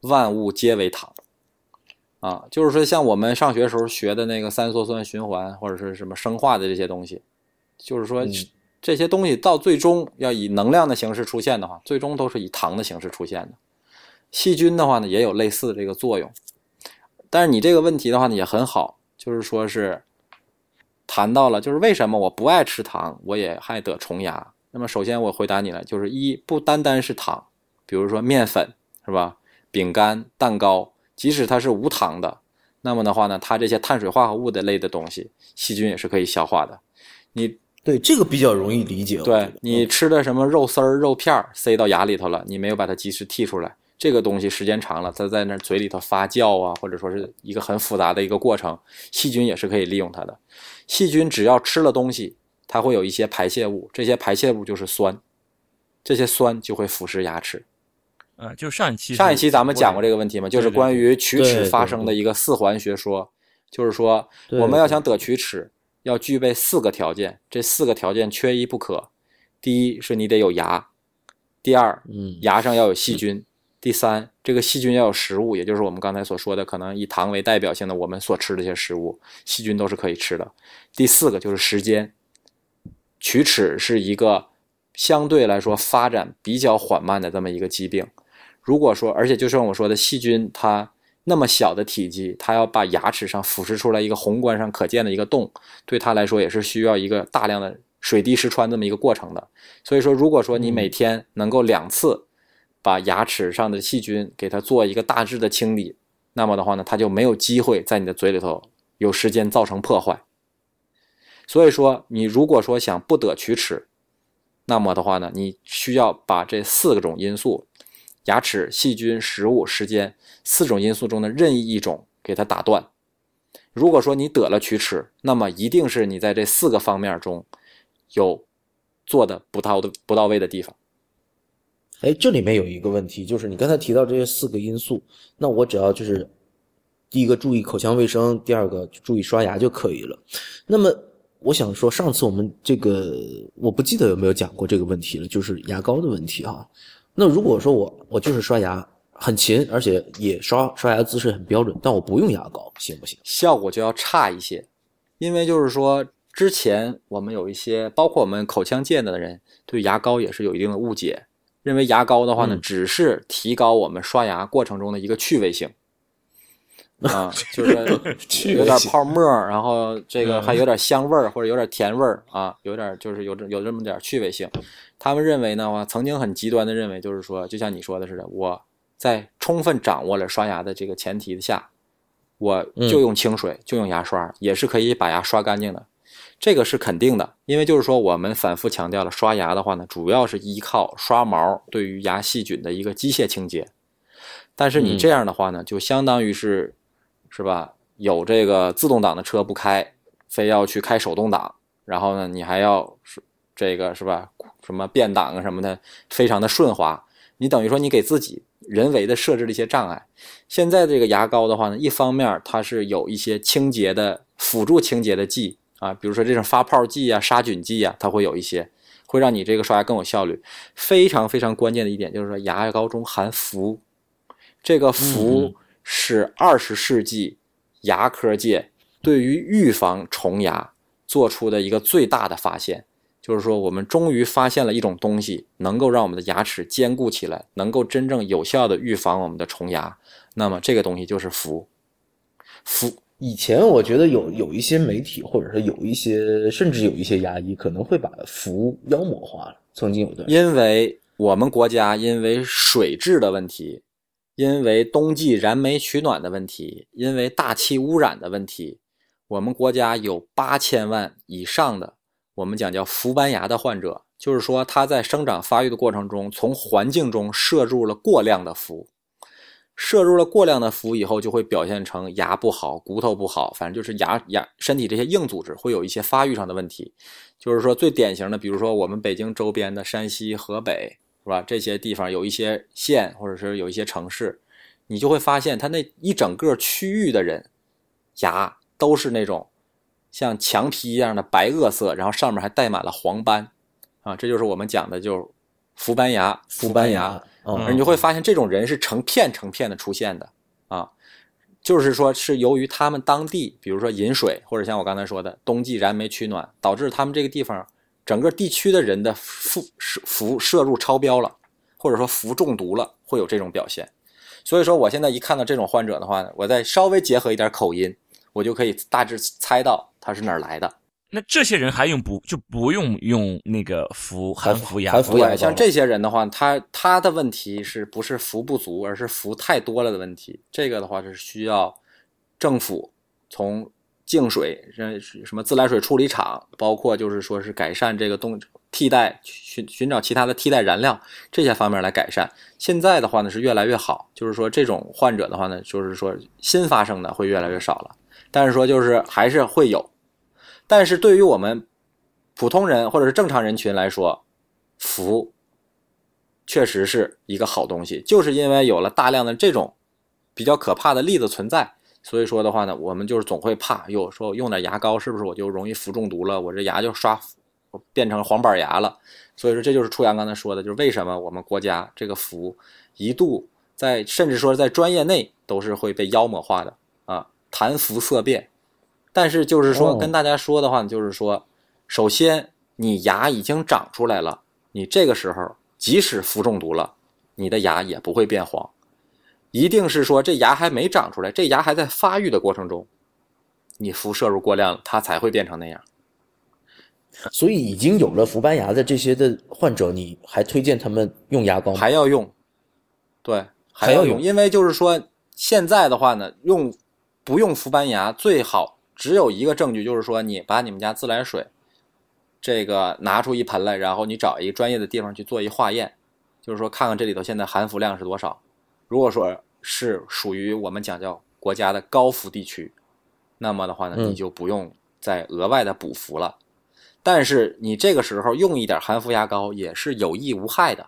万物皆为糖。啊，就是说，像我们上学时候学的那个三羧酸循环或者是什么生化的这些东西，就是说，这些东西到最终要以能量的形式出现的话，最终都是以糖的形式出现的。细菌的话呢，也有类似的这个作用。但是你这个问题的话呢，也很好，就是说是谈到了，就是为什么我不爱吃糖，我也还得虫牙。那么首先我回答你了，就是一不单单是糖，比如说面粉是吧，饼干、蛋糕。即使它是无糖的，那么的话呢，它这些碳水化合物的类的东西，细菌也是可以消化的。你对这个比较容易理解。对你吃的什么肉丝儿、肉片儿塞到牙里头了，你没有把它及时剔出来，这个东西时间长了，它在那嘴里头发酵啊，或者说是一个很复杂的一个过程，细菌也是可以利用它的。细菌只要吃了东西，它会有一些排泄物，这些排泄物就是酸，这些酸就会腐蚀牙齿。呃，就是上一期上一期咱们讲过这个问题嘛，就是关于龋齿发生的一个四环学说，就是说我们要想得龋齿，要具备四个条件，这四个条件缺一不可。第一是你得有牙，第二，嗯，牙上要有细菌，第三，这个细菌要有食物，也就是我们刚才所说的，可能以糖为代表性的我们所吃的一些食物，细菌都是可以吃的。第四个就是时间，龋齿是一个相对来说发展比较缓慢的这么一个疾病。如果说，而且就像我说的，细菌它那么小的体积，它要把牙齿上腐蚀出来一个宏观上可见的一个洞，对它来说也是需要一个大量的水滴石穿这么一个过程的。所以说，如果说你每天能够两次把牙齿上的细菌给它做一个大致的清理，那么的话呢，它就没有机会在你的嘴里头有时间造成破坏。所以说，你如果说想不得龋齿，那么的话呢，你需要把这四个种因素。牙齿、细菌、食物、时间四种因素中的任意一种给它打断。如果说你得了龋齿，那么一定是你在这四个方面中有做的不到的不到位的地方。哎，这里面有一个问题，就是你刚才提到这些四个因素，那我只要就是第一个注意口腔卫生，第二个注意刷牙就可以了。那么我想说，上次我们这个我不记得有没有讲过这个问题了，就是牙膏的问题哈。那如果说我我就是刷牙很勤，而且也刷刷牙姿势很标准，但我不用牙膏，行不行？效果就要差一些，因为就是说之前我们有一些，包括我们口腔界的人，对牙膏也是有一定的误解，认为牙膏的话呢，只是提高我们刷牙过程中的一个趣味性。啊，就是 有点泡沫，然后这个还有点香味儿或者有点甜味儿啊，有点就是有这有这么点趣味性。他们认为呢，我曾经很极端的认为，就是说，就像你说的似的，我在充分掌握了刷牙的这个前提下，我就用清水，就用牙刷，也是可以把牙刷干净的。这个是肯定的，因为就是说，我们反复强调了，刷牙的话呢，主要是依靠刷毛对于牙细菌的一个机械清洁。但是你这样的话呢，就相当于是。是吧？有这个自动挡的车不开，非要去开手动挡，然后呢，你还要是这个是吧？什么变档啊什么的，非常的顺滑。你等于说你给自己人为的设置了一些障碍。现在这个牙膏的话呢，一方面它是有一些清洁的辅助清洁的剂啊，比如说这种发泡剂啊、杀菌剂啊，它会有一些会让你这个刷牙更有效率。非常非常关键的一点就是说，牙膏中含氟，这个氟。是二十世纪牙科界对于预防虫牙做出的一个最大的发现，就是说我们终于发现了一种东西，能够让我们的牙齿坚固起来，能够真正有效的预防我们的虫牙。那么这个东西就是氟。氟以前我觉得有有一些媒体，或者是有一些甚至有一些牙医可能会把氟妖魔化了。曾经有的，因为我们国家因为水质的问题。因为冬季燃煤取暖的问题，因为大气污染的问题，我们国家有八千万以上的我们讲叫氟斑牙的患者，就是说他在生长发育的过程中，从环境中摄入了过量的氟，摄入了过量的氟以后，就会表现成牙不好、骨头不好，反正就是牙牙身体这些硬组织会有一些发育上的问题。就是说最典型的，比如说我们北京周边的山西、河北。是吧？这些地方有一些县，或者是有一些城市，你就会发现，他那一整个区域的人牙都是那种像墙皮一样的白垩色，然后上面还带满了黄斑，啊，这就是我们讲的，就氟斑牙，氟斑牙，嗯而你就会发现这种人是成片成片的出现的啊，就是说是由于他们当地，比如说饮水，或者像我刚才说的冬季燃煤取暖，导致他们这个地方整个地区的人的负氟摄入超标了，或者说氟中毒了，会有这种表现。所以说，我现在一看到这种患者的话呢，我再稍微结合一点口音，我就可以大致猜到他是哪儿来的。那这些人还用不就不用用那个氟含氟牙氟牙，像这些人的话，他他的问题是不是氟不足，而是氟太多了的问题。这个的话是需要政府从净水、呃什么自来水处理厂，包括就是说是改善这个东替代寻寻找其他的替代燃料这些方面来改善。现在的话呢是越来越好，就是说这种患者的话呢，就是说新发生的会越来越少了，但是说就是还是会有。但是对于我们普通人或者是正常人群来说，氟确实是一个好东西，就是因为有了大量的这种比较可怕的例子存在，所以说的话呢，我们就是总会怕，又说我用点牙膏是不是我就容易氟中毒了？我这牙就刷我变成黄板牙了。所以说这就是初阳刚才说的，就是为什么我们国家这个氟一度在甚至说在专业内都是会被妖魔化的啊，谈氟色变。但是就是说哦跟大家说的话呢，就是说，首先你牙已经长出来了，你这个时候即使氟中毒了，你的牙也不会变黄，一定是说这牙还没长出来，这牙还在发育的过程中，你氟摄入过量了，它才会变成那样。所以已经有了氟斑牙的这些的患者，你还推荐他们用牙膏吗？还要用，对，还要用，还要用因为就是说现在的话呢，用不用氟斑牙最好只有一个证据，就是说你把你们家自来水这个拿出一盆来，然后你找一个专业的地方去做一化验，就是说看看这里头现在含氟量是多少。如果说是属于我们讲叫国家的高氟地区，那么的话呢，嗯你就不用再额外的补氟了。但是你这个时候用一点含氟牙膏也是有益无害的，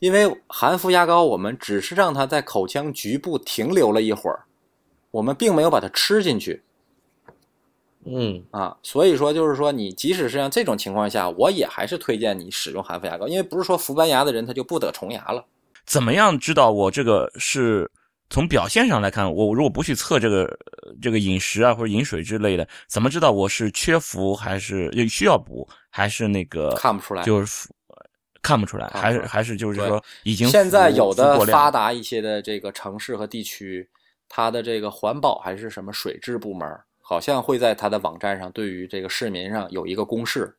因为含氟牙膏我们只是让它在口腔局部停留了一会儿，我们并没有把它吃进去嗯，啊。所以说就是说，你即使是像这种情况下，我也还是推荐你使用含氟牙膏，因为不是说氟斑牙的人他就不得虫牙了。怎么样知道我这个是从表现上来看，我如果不去测这个呃这个饮食啊或者饮水之类的，怎么知道我是缺氟还是需要补，还是那个看不出来。就是看不出来，还是还是就是说已经现在有的发达一些的这个城市和地区，它的这个环保还是什么水质部门，好像会在它的网站上对于这个市民上有一个公示，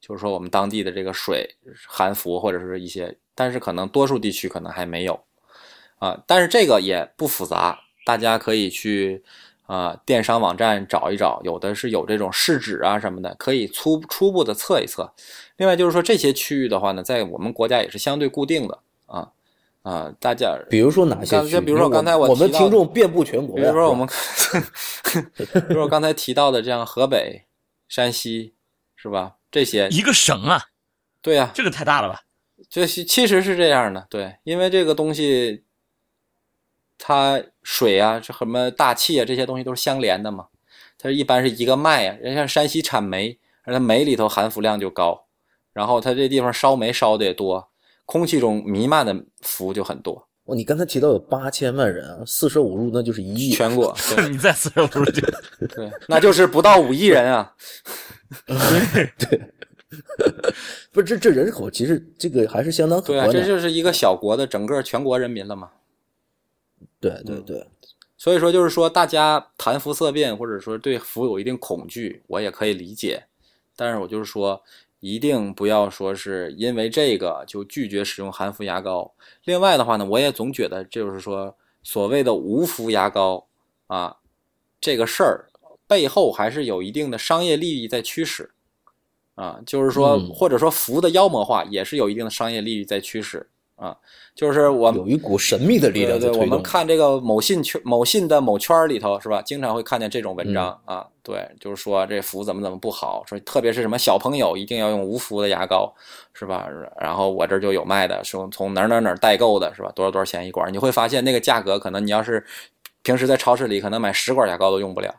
就是说我们当地的这个水含氟或者是一些，但是可能多数地区可能还没有啊。但是这个也不复杂，大家可以去啊电商网站找一找，有的是有这种试纸啊什么的，可以初初步的测一测。另外就是说这些区域的话呢，在我们国家也是相对固定的啊啊，大家比如说哪些区？刚才比如说刚才我我们听众遍布全国呀，比如说我们，比如说我刚才提到的这样河北、山西，是吧？这些一个省啊，对呀、这个太大了吧？这是其实是这样的，对，因为这个东西，它水啊，这什么大气啊，这些东西都是相连的嘛。它一般是一个脉啊，人像山西产煤，而它煤里头含氟量就高，然后它这地方烧煤烧的也多，空气中弥漫的氟就很多，哦，你刚才提到有八千万人啊，四舍五入那就是一亿。全国对 你再四舍五入就对，那就是不到五亿人啊。不是这这人口其实这个还是相当可对啊，观的。这就是一个小国的整个全国人民了嘛。对对对，所以说，就是说，大家谈辐色变，或者说对氟有一定恐惧，我也可以理解。但是我就是说，一定不要说是因为这个就拒绝使用含氟牙膏。另外的话呢，我也总觉得就是说，所谓的无氟牙膏啊，这个事儿背后还是有一定的商业利益在驱使啊，就是说，嗯或者说氟的妖魔化也是有一定的商业利益在驱使啊，就是我有一股神秘的力量在对。我们看这个某信圈、某信的某圈儿里头是吧，经常会看见这种文章、嗯啊。对，就是说这氟怎么怎么不好，说特别是什么小朋友一定要用无氟的牙膏，是吧？然后我这儿就有卖的，说从哪儿哪儿哪儿代购的，是吧？多少多少钱一管？你会发现那个价格可能你要是平时在超市里可能买十管牙膏都用不了。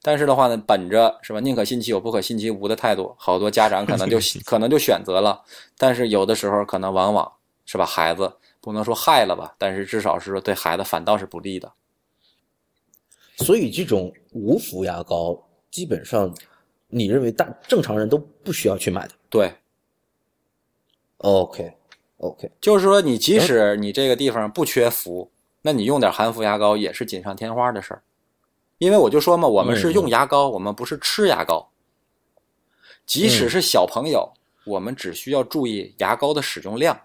但是的话呢，本着是吧，宁可信其有，不可信其无的态度，好多家长可能就 可能就选择了。但是有的时候可能往往是吧，孩子不能说害了吧，但是至少是说对孩子反倒是不利的。所以这种无氟牙膏，基本上你认为大正常人都不需要去买的。对，OK OK，就是说你即使你这个地方不缺氟，那你用点含氟牙膏也是锦上添花的事儿。因为我就说嘛，我们是用牙膏，我们不是吃牙膏。即使是小朋友，我们只需要注意牙膏的使用量。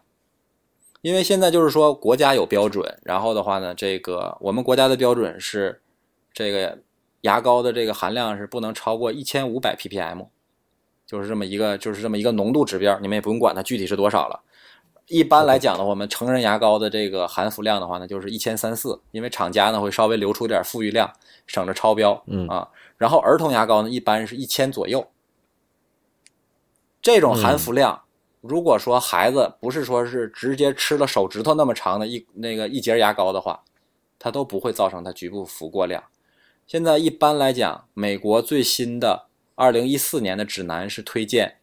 因为现在就是说国家有标准，然后的话呢，这个我们国家的标准是，这个牙膏的这个含量是不能超过一千五百 ppm，就是这么一个就是这么一个浓度指标，你们也不用管它具体是多少了。一般来讲呢，我们成人牙膏的这个含氟量的话呢，就是一千三四，因为厂家呢会稍微留出点富裕量，省着超标。嗯啊，然后儿童牙膏呢一般是一千左右。这种含氟量，如果说孩子不是说是直接吃了手指头那么长的一那个一节牙膏的话，它都不会造成它局部氟过量。现在一般来讲，美国最新的二零一四年的指南是推荐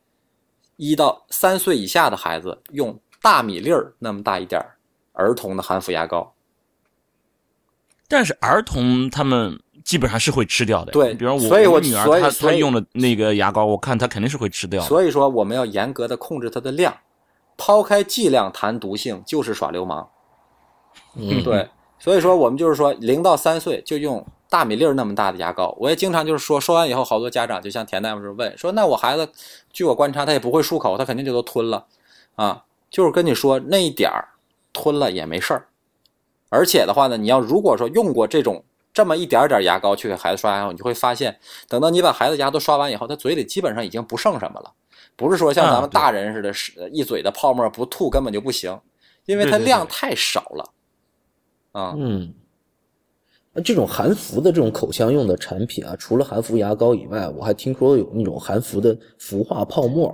一到三岁以下的孩子用大米粒儿那么大一点儿儿童的含氟牙膏。但是儿童他们基本上是会吃掉的。对比如我所以我我女儿她她用的那个牙膏，我看她肯定是会吃掉的。所以说，我们要严格的控制它的量，抛开剂量谈毒性就是耍流氓。嗯，对，所以说我们就是说，零到三岁就用大米粒儿那么大的牙膏。我也经常就是说，说完以后，好多家长就像田大夫是问说，那我孩子，据我观察，他也不会漱口，他肯定就都吞了啊。就是跟你说那一点儿吞了也没事儿，而且的话呢，你要如果说用过这种这么一点点牙膏去给孩子刷牙后，你就会发现，等到你把孩子牙都刷完以后，他嘴里基本上已经不剩什么了。不是说像咱们大人似的，是一嘴的泡沫不吐根本就不行，因为它量太少了。啊，嗯，那这种含氟的这种口腔用的产品啊，除了含氟牙膏以外，我还听说有那种含氟的氟化泡沫。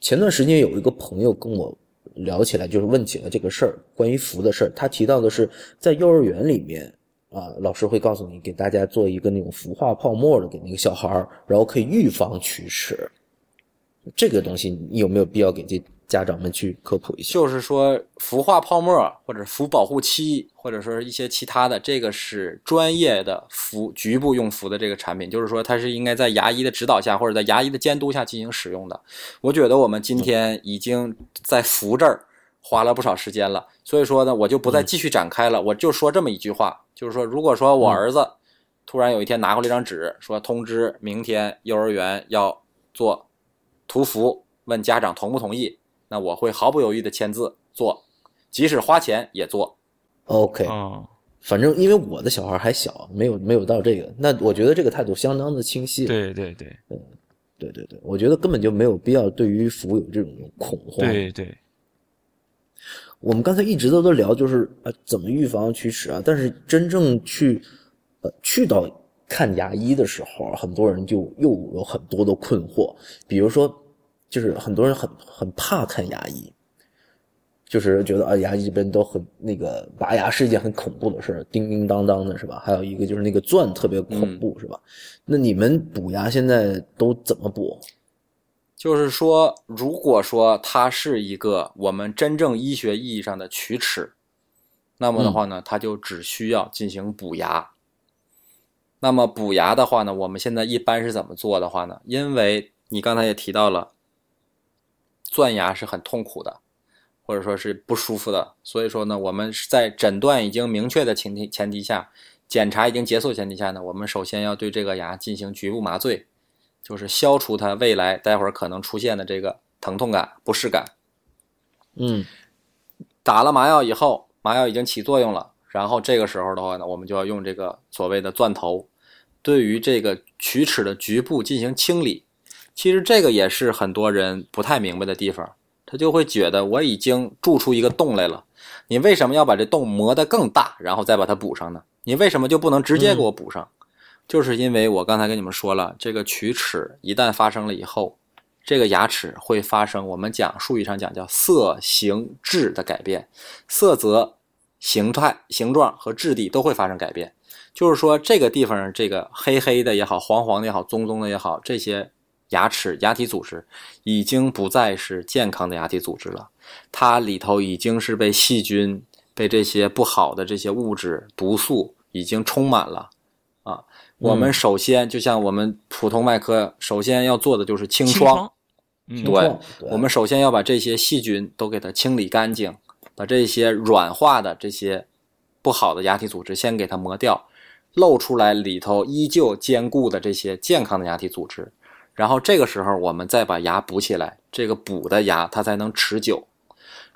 前段时间有一个朋友跟我聊起来，就是问起了这个事儿，关于氟的事儿。他提到的是，在幼儿园里面啊，老师会告诉你，给大家做一个那种氟化泡沫的给那个小孩儿，然后可以预防龋齿。这个东西你有没有必要给这家长们去科普一下？就是说氟化泡沫或者氟保护期，或者说一些其他的，这个是专业的氟局部用氟的这个产品，就是说它是应该在牙医的指导下或者在牙医的监督下进行使用的。我觉得我们今天已经在氟这儿花了不少时间了，所以说呢，我就不再继续展开了，我就说这么一句话，就是说，如果说我儿子突然有一天拿过来一张纸，说通知明天幼儿园要做涂氟，问家长同不同意，那我会毫不犹豫的签字做，即使花钱也做。OK，嗯，反正因为我的小孩还小，没有没有到这个，那我觉得这个态度相当的清晰。对对对。嗯对对对，我觉得根本就没有必要对于氟有这种恐慌。对对，我们刚才一直都在聊，就是呃怎么预防龋齿啊，但是真正去呃去到看牙医的时候，很多人就又有很多的困惑，比如说就是很多人很很怕看牙医。就是觉得啊，牙医这边都很那个拔牙是一件很恐怖的事儿，叮叮当当的是吧？还有一个就是那个钻特别恐怖、是吧？那你们补牙现在都怎么补？就是说，如果说它是一个我们真正医学意义上的龋齿，那么的话呢，它就只需要进行补牙。那么补牙的话呢，我们现在一般是怎么做的话呢？因为你刚才也提到了，钻牙是很痛苦的，或者说是不舒服的，所以说呢，我们是在诊断已经明确的前提前提下，检查已经结束的前提下呢，我们首先要对这个牙进行局部麻醉。就是消除它未来待会儿可能出现的这个疼痛感、不适感。嗯打了麻药以后，麻药已经起作用了，然后这个时候的话呢，我们就要用这个所谓的钻头，对于这个龋齿的局部进行清理。其实这个也是很多人不太明白的地方，他就会觉得我已经蛀出一个洞来了，你为什么要把这洞磨得更大，然后再把它补上呢？你为什么就不能直接给我补上？就是因为我刚才跟你们说了，这个龋齿一旦发生了以后，这个牙齿会发生我们讲术语上讲叫色形质的改变，色泽、形态、形状和质地都会发生改变。就是说这个地方这个黑黑的也好，黄黄的也好，棕棕的也好，这些牙齿牙体组织已经不再是健康的牙体组织了，它里头已经是被细菌、被这些不好的这些物质、毒素已经充满了。我们首先就像我们普通外科首先要做的就是清清创。嗯，对对，我们首先要把这些细菌都给它清理干净，把这些软化的这些不好的牙体组织先给它磨掉，露出来里头依旧坚固的这些健康的牙体组织。然后这个时候我们再把牙补起来，这个补的牙它才能持久。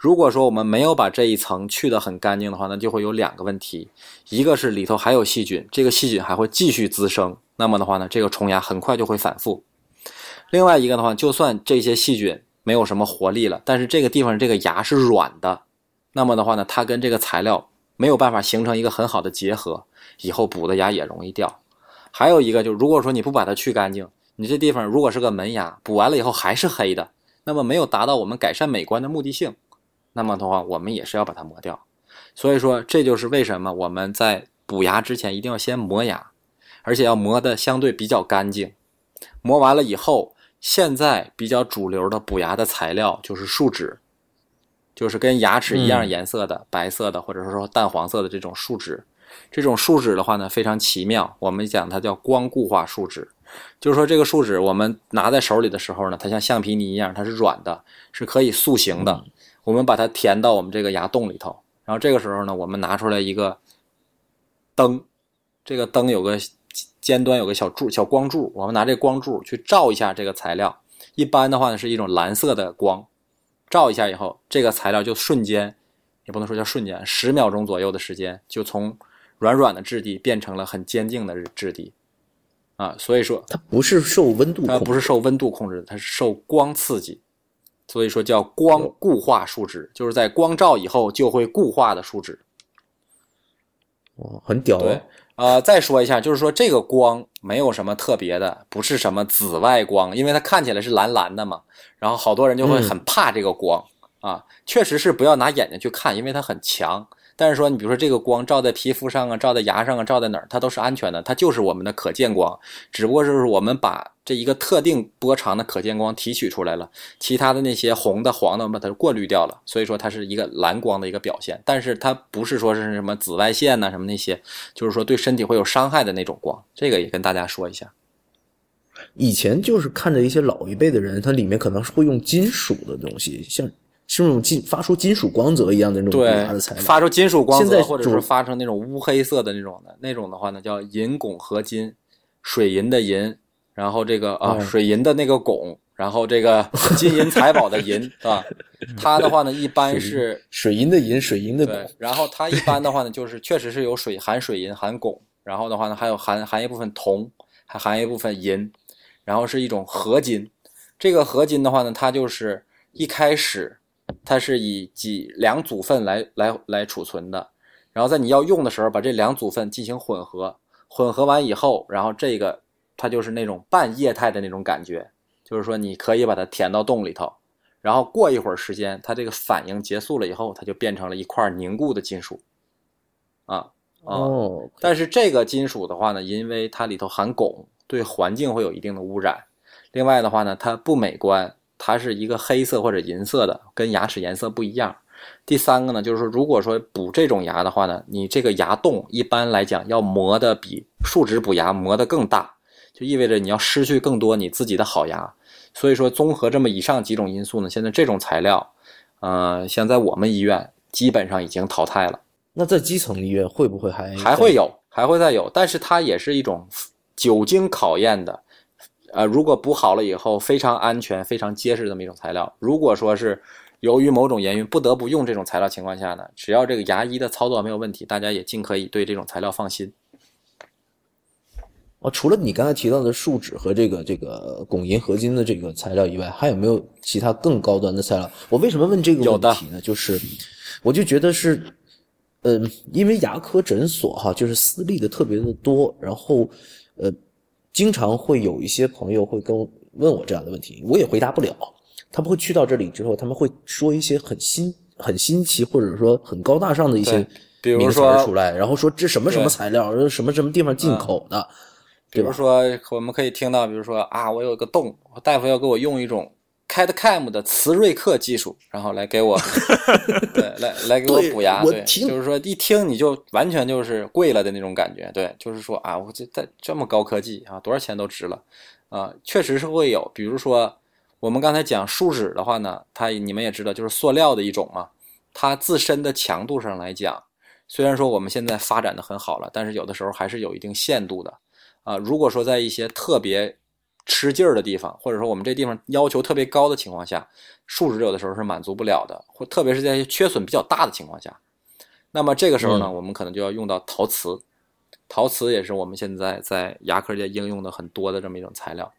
如果说我们没有把这一层去的很干净的话，那就会有两个问题，一个是里头还有细菌，这个细菌还会继续滋生，那么的话呢，这个虫牙很快就会反复。另外一个的话，就算这些细菌没有什么活力了，但是这个地方这个牙是软的，那么的话呢，它跟这个材料没有办法形成一个很好的结合，以后补的牙也容易掉。还有一个就是，如果说你不把它去干净，你这地方如果是个门牙，补完了以后还是黑的，那么没有达到我们改善美观的目的性，那么的话我们也是要把它磨掉。所以说，这就是为什么我们在补牙之前一定要先磨牙，而且要磨的相对比较干净。磨完了以后，现在比较主流的补牙的材料就是树脂，就是跟牙齿一样颜色的、白色的或者说淡黄色的这种树脂。这种树脂的话呢，非常奇妙，我们讲它叫光固化树脂，就是说这个树脂我们拿在手里的时候呢，它像橡皮泥一样，它是软的，是可以塑形的。我们把它填到我们这个牙洞里头，然后这个时候呢，我们拿出来一个灯，这个灯有个尖端有个小柱、小光柱，我们拿这光柱去照一下这个材料。一般的话呢，是一种蓝色的光，照一下以后，这个材料就瞬间，也不能说叫瞬间，十秒钟左右的时间，就从软软的质地变成了很坚硬的质地，啊，所以说它不是受温度控制，它不是受温度控制的，它是受光刺激，所以说叫光固化树脂，就是在光照以后就会固化的树脂。哦，很屌对哦。，呃，再说一下，就是说这个光没有什么特别的，不是什么紫外光，因为它看起来是蓝蓝的嘛，然后好多人就会很怕这个光、啊。确实是不要拿眼睛去看，因为它很强。但是说你比如说这个光照在皮肤上啊，照在牙上啊，照在哪儿，它都是安全的，它就是我们的可见光，只不过就是我们把这一个特定波长的可见光提取出来了，其他的那些红的、黄的，我们把它过滤掉了，所以说它是一个蓝光的一个表现，但是它不是说是什么紫外线呐、什么那些，就是说对身体会有伤害的那种光，这个也跟大家说一下。以前就是看着一些老一辈的人，他里面可能是会用金属的东西，像是那种金发出金属光泽一样的那种对，料。发出金属光泽，或者是发成那种乌黑色的那种的，那种的话呢叫银汞合金，水银的银，然后这个啊、嗯水银的那个汞，然后这个 金银财宝的银，是吧？它的话呢一般是水银的银，水银的汞，，然后它一般的话呢就是确实是有水含水银含汞，然后的话呢还有含含一部分铜，还含一部分银，然后是一种合金。这个合金的话呢，它就是一开始它是以几两组分来来来储存的，然后在你要用的时候把这两组分进行混合，混合完以后，然后这个它就是那种半液态的那种感觉，就是说你可以把它填到洞里头，然后过一会儿时间，它这个反应结束了以后，它就变成了一块凝固的金属，啊啊。哦，但是这个金属的话呢，因为它里头含汞，对环境会有一定的污染。另外的话呢，它不美观，它是一个黑色或者银色的，跟牙齿颜色不一样。第三个呢，就是说，如果说补这种牙的话呢，你这个牙洞一般来讲要磨的比树脂补牙磨的更大，就意味着你要失去更多你自己的好牙。所以说，综合这么以上几种因素呢，现在这种材料，呃，像在我们医院基本上已经淘汰了。那在基层医院会不会还还会有，还会再有，但是它也是一种久经考验的，呃，如果补好了以后非常安全、非常结实这么一种材料。如果说是由于某种原因不得不用这种材料情况下呢，只要这个牙医的操作没有问题，大家也尽可以对这种材料放心。哦，除了你刚才提到的树脂和这个这个汞银合金的这个材料以外，还有没有其他更高端的材料？我为什么问这个问题呢？就是我就觉得是，嗯、因为牙科诊所哈，就是私立的特别的多，然后呃，经常会有一些朋友会跟我问我这样的问题，我也回答不了。他们会去到这里之后，他们会说一些很新、很新奇，或者说很高大上的一些名词出来，然后说这什么什么材料，什么什么地方进口的，比如？说，我们可以听到，比如说啊，我有个洞，大夫要给我用一种 CAD-CAM 的磁瑞克技术，然后来给我，对，来来给我补牙，对，就是说一听你就完全就是贵了的那种感觉，对，就是说啊，我这这这么高科技啊，多少钱都值了啊，确实是会有，比如说我们刚才讲树脂的话呢，它你们也知道，就是塑料的一种嘛，它自身的强度上来讲，虽然说我们现在发展的很好了，但是有的时候还是有一定限度的。啊，如果说在一些特别吃劲儿的地方，或者说我们这地方要求特别高的情况下，树脂有的时候是满足不了的，或特别是在缺损比较大的情况下，那么这个时候呢，嗯我们可能就要用到陶瓷。陶瓷也是我们现在在牙科界应用的很多的这么一种材料。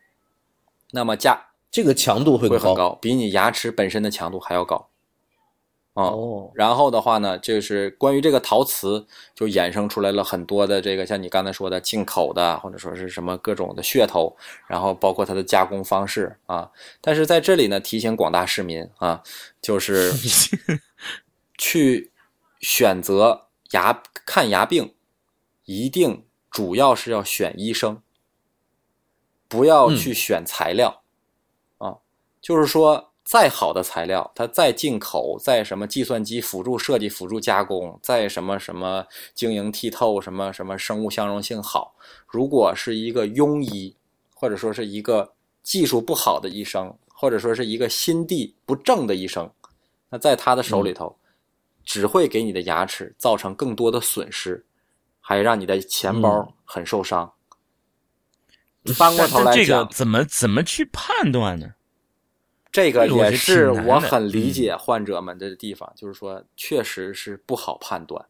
那么加这个强度会会很高，比你牙齿本身的强度还要高。哦，哦，然后的话呢，就是关于这个陶瓷，就衍生出来了很多的这个，像你刚才说的进口的，或者说是什么各种的噱头，然后包括它的加工方式啊。但是在这里呢，提醒广大市民啊，就是 去选择牙看牙病，一定主要是要选医生，不要去选材料、啊。就是说，再好的材料，它再进口，再什么计算机辅助设计、辅助加工，再什么什么晶莹剔透，什么什么生物相容性好，如果是一个庸医，或者说是一个技术不好的医生，或者说是一个心地不正的医生，那在他的手里头，只会给你的牙齿造成更多的损失，还让你的钱包很受伤。翻过头来但这个讲，怎么怎么去判断呢？这个也是我很理解患者们的地方，就是说确实是不好判断。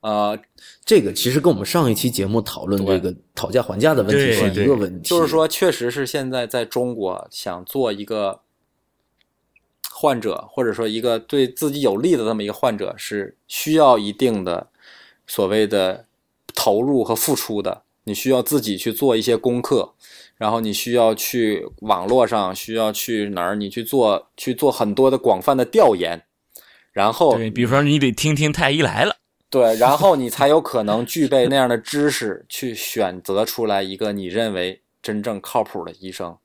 呃，这个其实跟我们上一期节目讨论这个讨价还价的问题是一个问题，就是说，确实是现在在中国想做一个患者，或者说一个对自己有利的这么一个患者，是需要一定的所谓的投入和付出的。你需要自己去做一些功课，然后你需要去网络上，需要去哪儿，你去做去做很多的广泛的调研，然后对比如说你得听听太医来了，对，然后你才有可能具备那样的知识，去选择出来一个你认为真正靠谱的医生。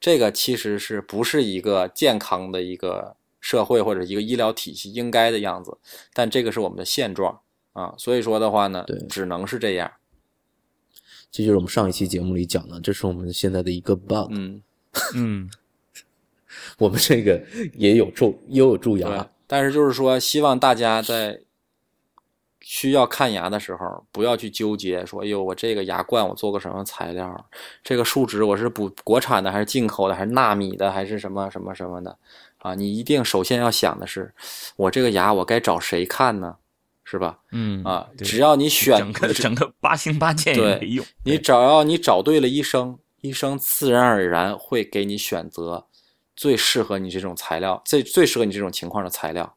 这个其实是不是一个健康的一个社会或者一个医疗体系应该的样子？但这个是我们的现状啊，所以说的话呢，只能是这样。这就是我们上一期节目里讲的，这是我们现在的一个 bug。嗯，嗯，我们这个也有蛀，也有蛀牙，。但是就是说，希望大家在需要看牙的时候，不要去纠结说，哎呦，我这个牙冠我做个什么材料？这个树脂我是补国产的还是进口的，还是纳米的，还是什么什么什么的？啊，你一定首先要想的是，我这个牙我该找谁看呢？是吧？嗯啊，只要你选整个整个八星八箭也对没用。你只要你找对了医生，医生自然而然会给你选择最适合你这种材料，最最适合你这种情况的材料，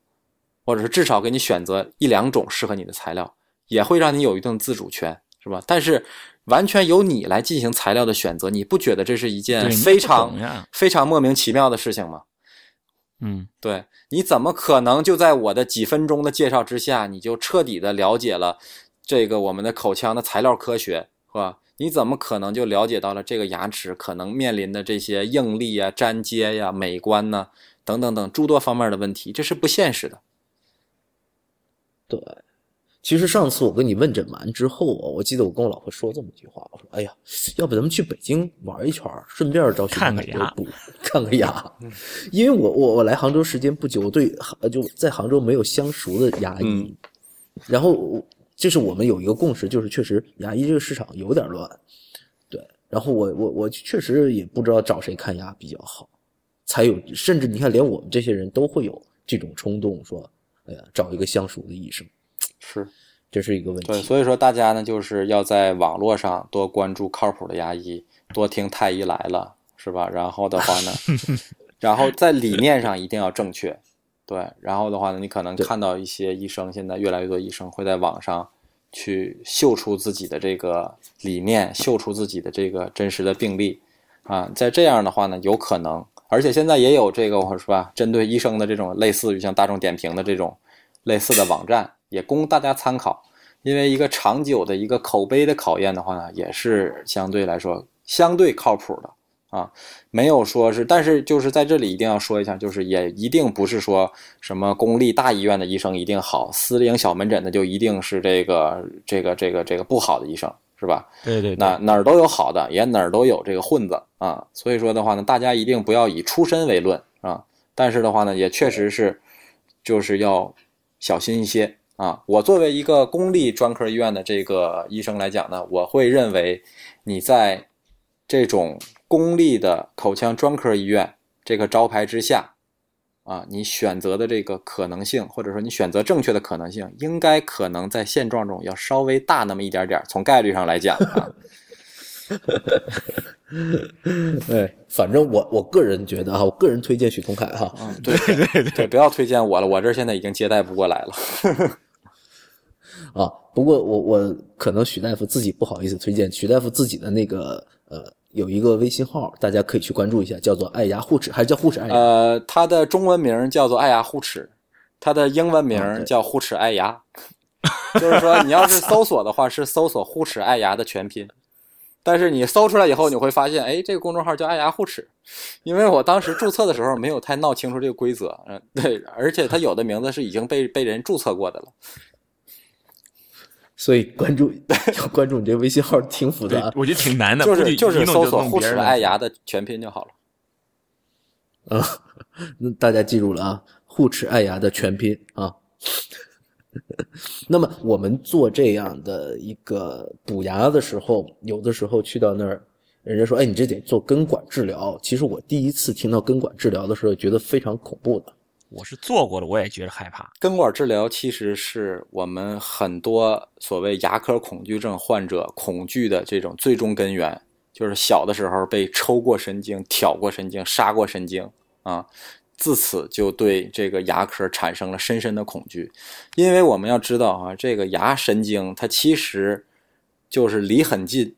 或者是至少给你选择一两种适合你的材料，也会让你有一定自主权，是吧？但是完全由你来进行材料的选择，你不觉得这是一件非常非常莫名其妙的事情吗？嗯，对，你怎么可能就在我的几分钟的介绍之下，你就彻底的了解了这个我们的口腔的材料科学，是吧？你怎么可能就了解到了这个牙齿可能面临的这些应力啊、粘接呀、美观呢等等等诸多方面的问题？这是不现实的。对，其实上次我跟你问诊完之后啊，我记得我跟我老婆说这么一句话，我说：“哎呀，要不咱们去北京玩一圈，顺便找许看个牙补看个牙。”因为我我我来杭州时间不久，我对杭就在杭州没有相熟的牙医，嗯然后我就是我们有一个共识，就是确实牙医这个市场有点乱，对。然后我我我确实也不知道找谁看牙比较好，才有甚至你看，连我们这些人都会有这种冲动，说：“哎呀，找一个相熟的医生。”是这是一个问题对，题。所以说大家呢，就是要在网络上多关注靠谱的牙医，多听太医来了，是吧？然后的话呢，然后在理念上一定要正确，对。然后的话呢，你可能看到一些医生，现在越来越多医生会在网上去秀出自己的这个理念，秀出自己的这个真实的病例啊。在这样的话呢，有可能，而且现在也有这个是吧？针对医生的这种类似于像大众点评的这种类似的网站。也供大家参考。因为一个长久的一个口碑的考验的话呢，也是相对来说相对靠谱的啊，没有说是，但是就是在这里一定要说一下，就是也一定不是说什么公立大医院的医生一定好，私营小门诊的就一定是这个这个这个这个不好的医生，是吧？对对，那哪儿都有好的，也哪儿都有这个混子啊。所以说的话呢，大家一定不要以出身为论啊。但是的话呢，也确实是就是要小心一些。啊，我作为一个公立专科医院的这个医生来讲呢，我会认为你在这种公立的口腔专科医院这个招牌之下，啊，你选择的这个可能性，或者说你选择正确的可能性，应该可能在现状中要稍微大那么一点点。从概率上来讲啊，对，反正我我个人觉得哈，我个人推荐许同凯哈，对对对，不要推荐我了，我这现在已经接待不过来了。啊，不过我我可能许大夫自己不好意思推荐，许大夫自己的那个呃有一个微信号，大家可以去关注一下，叫做爱牙护齿，还是叫护齿爱牙？呃，它的中文名叫做爱牙护齿，它的英文名叫护齿爱牙。就是说，你要是搜索的话，是搜索护齿爱牙的全拼。但是你搜出来以后，你会发现，哎，这个公众号叫爱牙护齿，因为我当时注册的时候没有太闹清楚这个规则，嗯，对，而且它有的名字是已经被被人注册过的了。所以关注要关注你这微信号挺复杂，我觉得挺难的，就是就是搜索“护齿爱牙”的全拼就好了。啊，那大家记住了啊，“护齿爱牙”的全拼啊。那么我们做这样的一个补牙的时候，有的时候去到那儿，人家说：“哎，你这得做根管治疗。”其实我第一次听到根管治疗的时候，觉得非常恐怖的。我是做过的，我也觉得害怕。根管治疗其实是我们很多所谓牙科恐惧症患者恐惧的这种最终根源，就是小的时候被抽过神经、挑过神经、杀过神经啊，自此就对这个牙科产生了深深的恐惧。因为我们要知道啊，这个牙神经它其实就是离很近，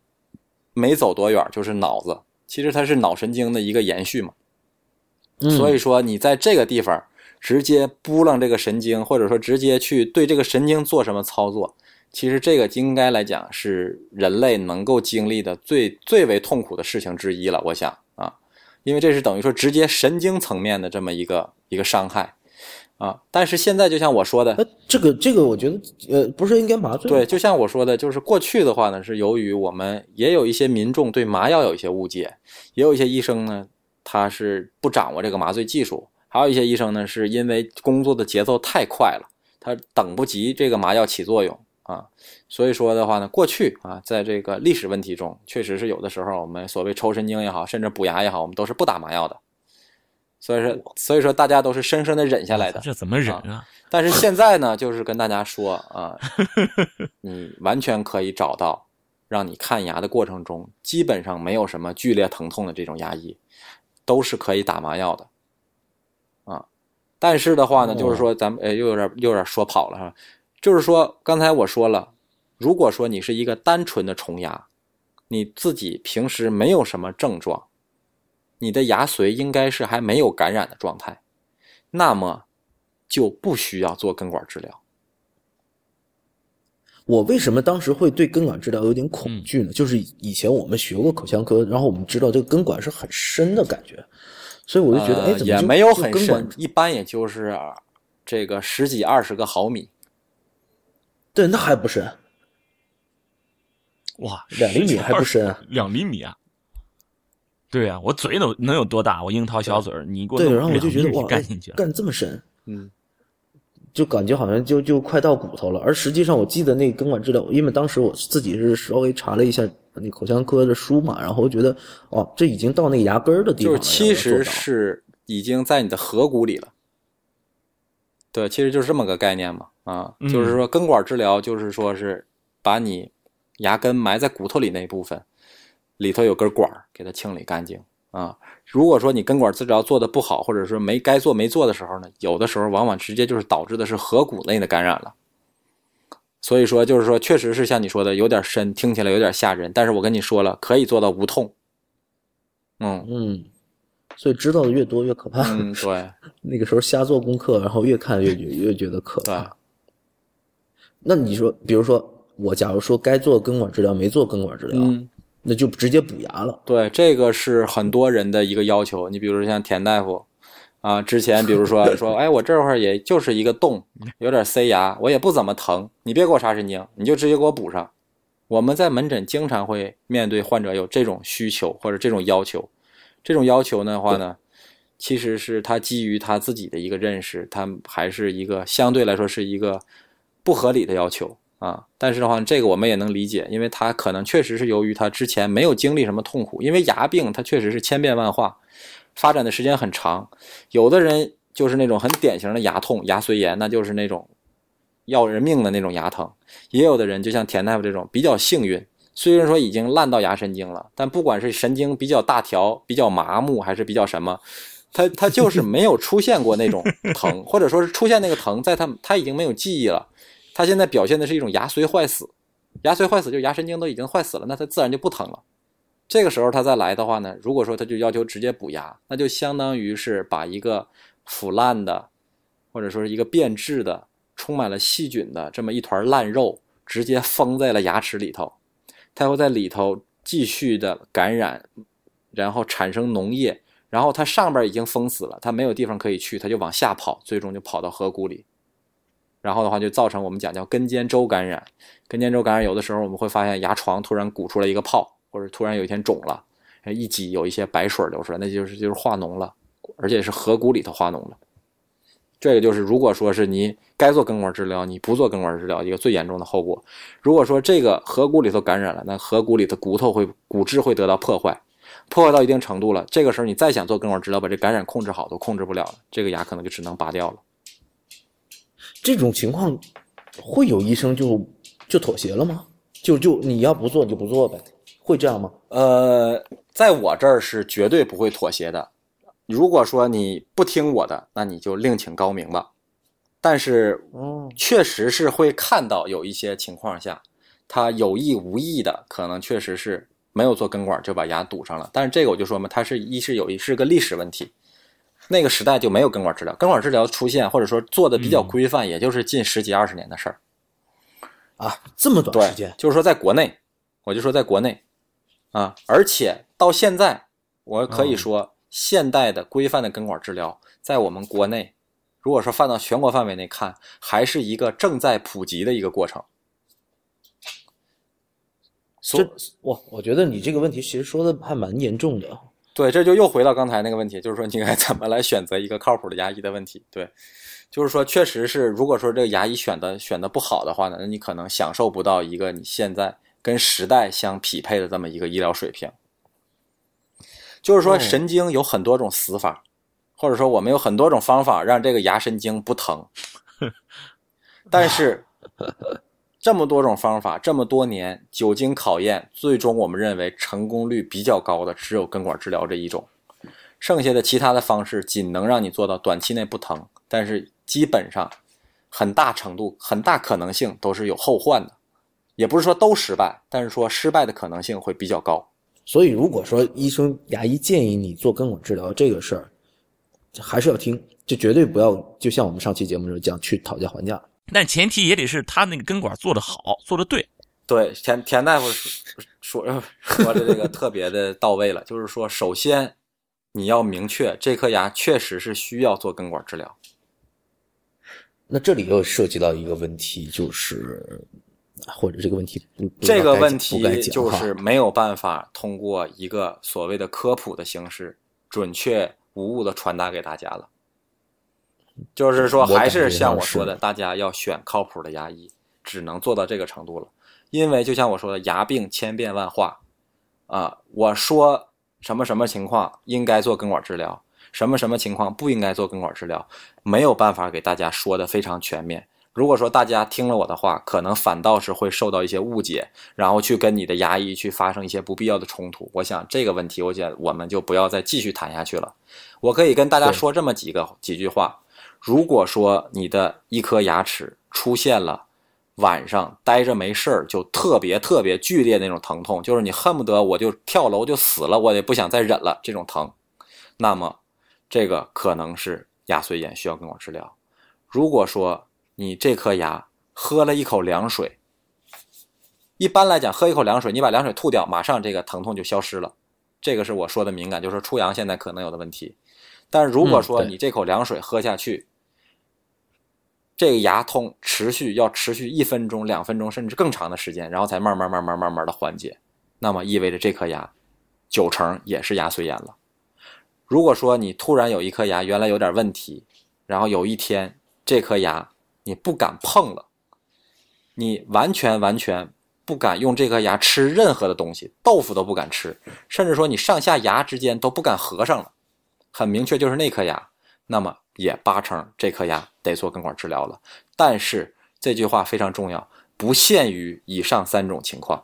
没走多远就是脑子，其实它是脑神经的一个延续嘛。所以说你在这个地方。直接拨楞这个神经，或者说直接去对这个神经做什么操作，其实这个应该来讲是人类能够经历的最最为痛苦的事情之一了。我想啊，因为这是等于说直接神经层面的这么一个一个伤害啊。但是现在就像我说的，这个这个我觉得呃不是应该麻醉？对，就像我说的，就是过去的话呢，是由于我们也有一些民众对麻药有一些误解，也有一些医生呢，他是不掌握这个麻醉技术。还有一些医生呢，是因为工作的节奏太快了，他等不及这个麻药起作用啊。所以说的话呢，过去啊，在这个历史问题中，确实是有的时候我们所谓抽神经也好，甚至补牙也好，我们都是不打麻药的。所以说，所以说大家都是生生的忍下来的。这怎么忍啊？但是现在呢，就是跟大家说啊，你完全可以找到让你看牙的过程中基本上没有什么剧烈疼痛的这种牙医，都是可以打麻药的。但是的话呢，就是说咱们呃又有点又有点说跑了哈，就是说刚才我说了，如果说你是一个单纯的虫牙，你自己平时没有什么症状，你的牙髓应该是还没有感染的状态，那么就不需要做根管治疗。我为什么当时会对根管治疗有点恐惧呢？就是以前我们学过口腔科，然后我们知道这个根管是很深的感觉。所以我就觉得，哎，也没有很深，一般也就是这个十几二十个毫米。对，那还不深。哇，两厘米还不深？两厘米啊？对啊，我嘴能能有多大？我樱桃小嘴儿，你给我对，然后我就觉得哇，干进去干这么深，嗯，就感觉好像就就快到骨头了。而实际上，我记得那根管治疗，因为当时我自己是稍微查了一下。那口腔科的书嘛，然后觉得哦，这已经到那牙根儿的地方了。就是其实是已经在你的颌骨里了。对，其实就是这么个概念嘛。啊，就是说根管治疗，就是说是把你牙根埋在骨头里那部分，里头有根管儿，给它清理干净啊。如果说你根管治疗做的不好，或者说没该做没做的时候呢，有的时候往往直接就是导致的是颌骨内的感染了。所以说，就是说，确实是像你说的，有点深，听起来有点吓人。但是我跟你说了，可以做到无痛。嗯嗯，所以知道的越多越可怕。嗯，对。那个时候瞎做功课，然后越看越越觉得可怕。那你说，比如说我假如说该做根管治疗没做根管治疗，嗯，那就直接补牙了。对，这个是很多人的一个要求。你比如说像田大夫啊，之前比如说 说，哎，我这会儿也就是一个洞，有点塞牙，我也不怎么疼，你别给我插神经，你就直接给我补上。我们在门诊经常会面对患者有这种需求或者这种要求，这种要求的话呢，其实是他基于他自己的一个认识，他还是一个相对来说是一个不合理的要求啊。但是的话，这个我们也能理解，因为他可能确实是由于他之前没有经历什么痛苦，因为牙病它确实是千变万化，发展的时间很长。有的人就是那种很典型的牙痛、牙髓炎，那就是那种要人命的那种牙疼。也有的人就像田大夫这种比较幸运，虽然说已经烂到牙神经了，但不管是神经比较大条、比较麻木，还是比较什么，他他就是没有出现过那种疼，或者说是出现那个疼，在他他已经没有记忆了。他现在表现的是一种牙髓坏死，牙髓坏死就是牙神经都已经坏死了，那他自然就不疼了。这个时候他再来的话呢，如果说他就要求直接补牙，那就相当于是把一个腐烂的，或者说是一个变质的、充满了细菌的这么一团烂肉，直接封在了牙齿里头，它会在里头继续的感染，然后产生脓液，然后它上边已经封死了，它没有地方可以去，它就往下跑，最终就跑到颌骨里。然后的话，就造成我们讲叫根尖周感染。根尖周感染有的时候我们会发现牙床突然鼓出来一个泡，或者突然有一天肿了，一挤有一些白水流出来，那就是就是化脓了，而且是颌骨里头化脓了。这个就是如果说是你该做根管治疗，你不做根管治疗，一个最严重的后果。如果说这个颌骨里头感染了，那颌骨里的骨头会骨质会得到破坏，破坏到一定程度了，这个时候你再想做根管治疗，把这感染控制好都控制不了了，这个牙可能就只能拔掉了。这种情况会有医生就就妥协了吗？就就你要不做你就不做呗，会这样吗？呃，在我这儿是绝对不会妥协的。如果说你不听我的，那你就另请高明吧。但是，哦，确实是会看到有一些情况下，他有意无意的，可能确实是没有做根管就把牙堵上了。但是这个我就说嘛，它是一是有一是个历史问题，那个时代就没有根管治疗，根管治疗出现或者说做的比较规范，也就是近十几二十年的事儿。啊，这么短对时间，，就是说在国内，我就说在国内，啊，而且到现在，我可以说，现代的规范的根管治疗，在我们国内，如果说放到全国范围内看，还是一个正在普及的一个过程。所这哇，我觉得你这个问题其实说的还蛮严重的。对，这就又回到刚才那个问题，就是说你该怎么来选择一个靠谱的牙医的问题。对，就是说，确实是，如果说这个牙医选的选的不好的话呢，那你可能享受不到一个你现在跟时代相匹配的这么一个医疗水平。就是说，哦。神经有很多种死法，或者说我们有很多种方法让这个牙神经不疼，但是这么多种方法，这么多年久经考验，最终我们认为成功率比较高的只有根管治疗这一种，剩下的其他的方式仅能让你做到短期内不疼，但是基本上很大程度、很大可能性都是有后患的，也不是说都失败，但是说失败的可能性会比较高。所以如果说医生牙医建议你做根管治疗这个事儿，还是要听，就绝对不要就像我们上期节目时候讲去讨价还价。但前提也得是他那个根管做得好，做得对。对，田田大夫说说 说的这个特别的到位了，就是说，首先你要明确这颗牙确实是需要做根管治疗。那这里又涉及到一个问题，就是或者这个问题这个问题就是没有办法通过一个所谓的科普的形式，准确无误的传达给大家了。就是说，还是像我说的，大家要选靠谱的牙医，只能做到这个程度了。因为就像我说的，牙病千变万化，啊，我说什么什么情况应该做根管治疗，什么什么情况不应该做根管治疗，没有办法给大家说的非常全面。如果说大家听了我的话，可能反倒是会受到一些误解，然后去跟你的牙医去发生一些不必要的冲突。我想这个问题，我想我们就不要再继续谈下去了。我可以跟大家说这么几个几句话：如果说你的一颗牙齿出现了晚上待着没事儿就特别特别剧烈那种疼痛，就是你恨不得我就跳楼就死了，我也不想再忍了这种疼，那么这个可能是牙髓炎需要根管治疗。如果说你这颗牙喝了一口凉水。一般来讲，喝一口凉水，你把凉水吐掉，马上这个疼痛就消失了。这个是我说的敏感，就是出阳现在可能有的问题。但如果说你这口凉水喝下去，这个牙痛持续要持续一分钟、两分钟，甚至更长的时间，然后才慢慢、慢慢、慢慢的缓解，那么意味着这颗牙九成也是牙髓炎了。如果说你突然有一颗牙原来有点问题，然后有一天这颗牙你不敢碰了，你完全完全不敢用这颗牙吃任何的东西，豆腐都不敢吃，甚至说你上下牙之间都不敢合上了，很明确就是那颗牙，那么也八成这颗牙得做根管治疗了。但是这句话非常重要，不限于以上三种情况。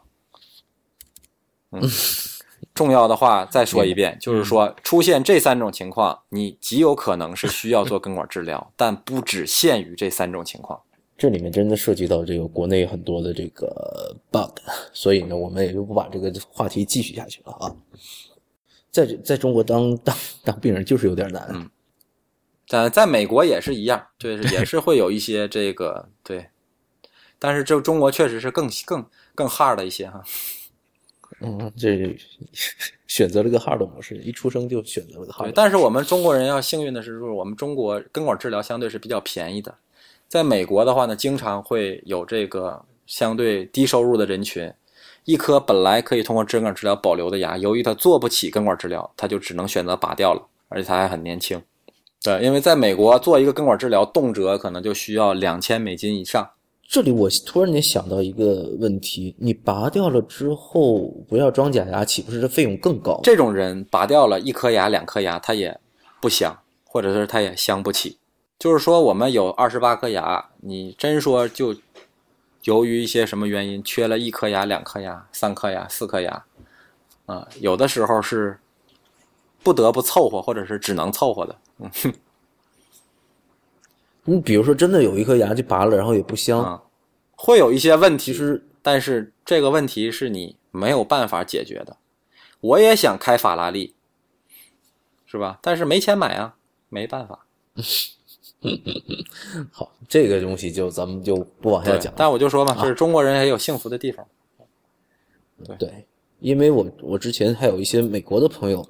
嗯。重要的话再说一遍，就是说出现这三种情况，你极有可能是需要做根管治疗，但不只限于这三种情况。这里面真的涉及到这个国内很多的这个 bug，所以呢，我们也就不把这个话题继续下去了啊。在在中国当当当病人就是有点难，嗯，在在美国也是一样，对，也是会有一些这个对，但是这中国确实是更更更 hard 一些哈。嗯，这 选择了个 hard 模式，一出生就选择了个 hard。但是我们中国人要幸运的是，就是我们中国根管治疗相对是比较便宜的。在美国的话呢，经常会有这个相对低收入的人群，一颗本来可以通过根管治疗保留的牙，由于他做不起根管治疗，他就只能选择拔掉了，而且他还很年轻。对，因为在美国做一个根管治疗，动辄可能就需要两千美金以上。这里我突然间想到一个问题：你拔掉了之后不要装假牙，岂不是这费用更高？这种人拔掉了一颗牙、两颗牙，他也不镶，或者是他也镶不起。就是说，我们有二十八颗牙，你真说就由于一些什么原因缺了一颗牙、两颗牙、三颗牙、四颗牙，啊，有的时候是不得不凑合，或者是只能凑合的。嗯哼。你比如说，真的有一颗牙就拔了，然后也不镶，会有一些问题。是，但是这个问题是你没有办法解决的。我也想开法拉利，是吧？但是没钱买啊，没办法。好，这个东西就咱们就不往下讲。但我就说嘛，就是中国人也有幸福的地方。对，因为我我之前还有一些美国的朋友，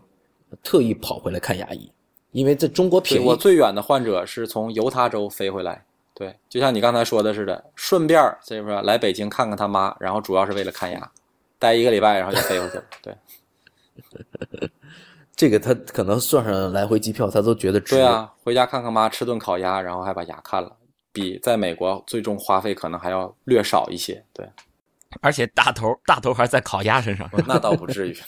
特意跑回来看牙医。因为在中国便宜，我最远的患者是从犹他州飞回来，对，就像你刚才说的似的，顺便这不是来北京看看他妈，然后主要是为了看牙，待一个礼拜，然后就飞回去了。对，这个他可能算上来回机票，他都觉得值。对啊，回家看看妈，吃顿烤鸭，然后还把牙看了，比在美国最终花费可能还要略少一些。对，而且大头大头还在烤鸭身上，那倒不至于。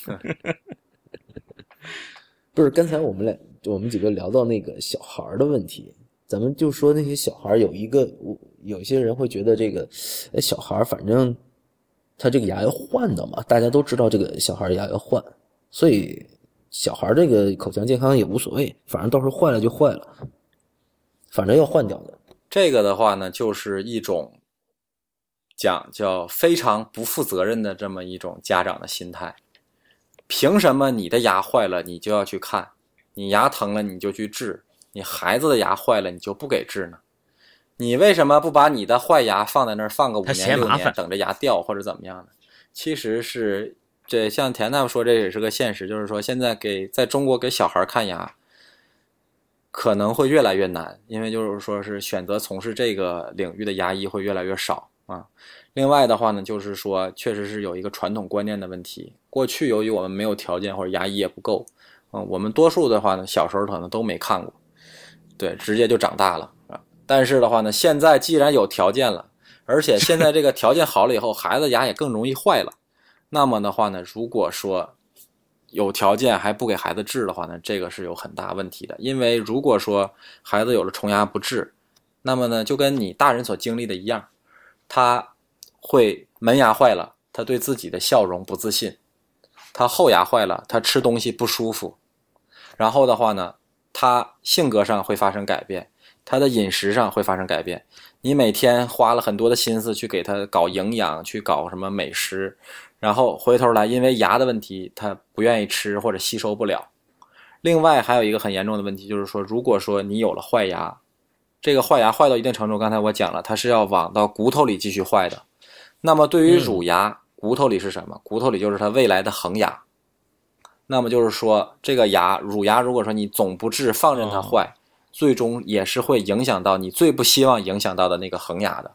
不是，刚才我们俩。就我们几个聊到那个小孩的问题，咱们就说那些小孩有一个，有些人会觉得这个，小孩反正他这个牙要换的嘛，大家都知道这个小孩牙要换，所以小孩这个口腔健康也无所谓，反正到时候坏了就坏了，反正要换掉的。这个的话呢，就是一种讲叫非常不负责任的这么一种家长的心态。凭什么你的牙坏了你就要去看？你牙疼了你就去治，你孩子的牙坏了你就不给治呢？你为什么不把你的坏牙放在那儿放个五年六年，等着牙掉或者怎么样呢？其实是这像田大夫说，这也是个现实，就是说现在给在中国给小孩看牙可能会越来越难，因为就是说是选择从事这个领域的牙医会越来越少啊。另外的话呢，就是说确实是有一个传统观念的问题，过去由于我们没有条件或者牙医也不够。嗯，我们多数的话呢，小时候可能都没看过，对，直接就长大了啊。但是的话呢，现在既然有条件了，而且现在这个条件好了以后，孩子牙也更容易坏了。那么的话呢，如果说有条件还不给孩子治的话呢，这个是有很大问题的。因为如果说孩子有了虫牙不治，那么呢，就跟你大人所经历的一样，他会门牙坏了，他对自己的笑容不自信，他后牙坏了，他吃东西不舒服。然后的话呢，他性格上会发生改变，他的饮食上会发生改变。你每天花了很多的心思去给他搞营养，去搞什么美食，然后回头来因为牙的问题，他不愿意吃或者吸收不了。另外还有一个很严重的问题，就是说，如果说你有了坏牙，这个坏牙坏到一定程度，刚才我讲了，它是要往到骨头里继续坏的。那么对于乳牙，骨头里是什么？骨头里就是它未来的恒牙。那么就是说，这个牙乳牙，如果说你总不治，放任它坏，最终也是会影响到你最不希望影响到的那个恒牙的。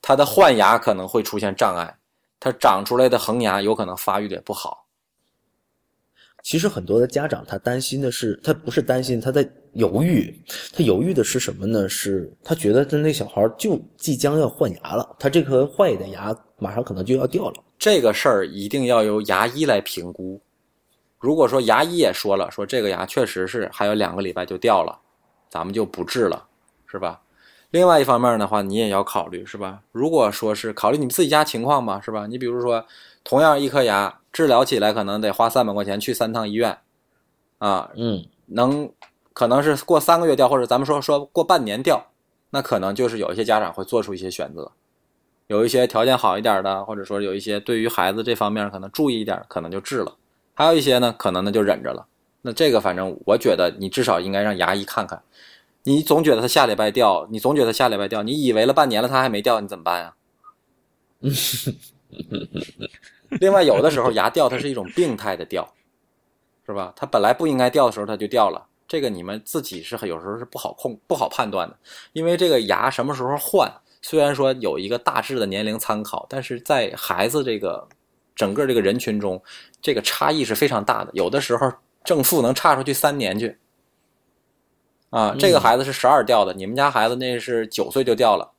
它的换牙可能会出现障碍，它长出来的恒牙有可能发育的也不好。其实很多的家长他担心的是，他不是担心，他在犹豫。他犹豫的是什么呢？是他觉得他那小孩就即将要换牙了，他这颗坏的牙马上可能就要掉了。这个事儿一定要由牙医来评估。如果说牙医也说了，说这个牙确实是还有两个礼拜就掉了，咱们就不治了，是吧？另外一方面的话，你也要考虑，是吧？如果说是考虑你自己家情况吧，是吧？你比如说，同样一颗牙。治疗起来可能得花三百块钱去三趟医院，啊，嗯，能可能是过三个月掉，或者咱们说说过半年掉，那可能就是有一些家长会做出一些选择，有一些条件好一点的，或者说有一些对于孩子这方面可能注意一点，可能就治了；还有一些呢，可能呢就忍着了。那这个反正我觉得你至少应该让牙医看看，你总觉得它下礼拜掉，你总觉得下礼拜掉，你以为了半年了它还没掉，你怎么办呀？另外，有的时候牙掉它是一种病态的掉，是吧？它本来不应该掉的时候它就掉了，这个你们自己是有时候是不好控、不好判断的。因为这个牙什么时候换，虽然说有一个大致的年龄参考，但是在孩子这个整个这个人群中，这个差异是非常大的。有的时候正负能差出去三年去。啊，这个孩子是十二掉的，你们家孩子那是九岁就掉了，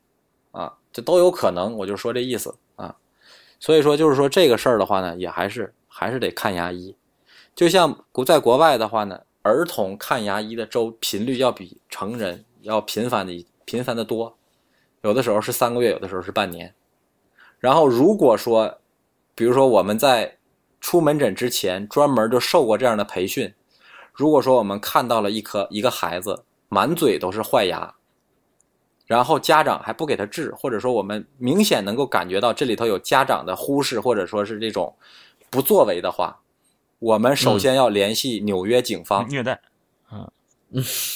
啊，这都有可能。我就说这意思啊。所以说，就是说这个事儿的话呢，也还是还是得看牙医。就像国在国外的话呢，儿童看牙医的周频率要比成人要频繁的频繁的多，有的时候是三个月，有的时候是半年。然后如果说，比如说我们在出门诊之前专门就受过这样的培训，如果说我们看到了一颗一个孩子满嘴都是坏牙。然后家长还不给他治，或者说我们明显能够感觉到这里头有家长的忽视，或者说是这种不作为的话，我们首先要联系纽约警方。虐待，嗯，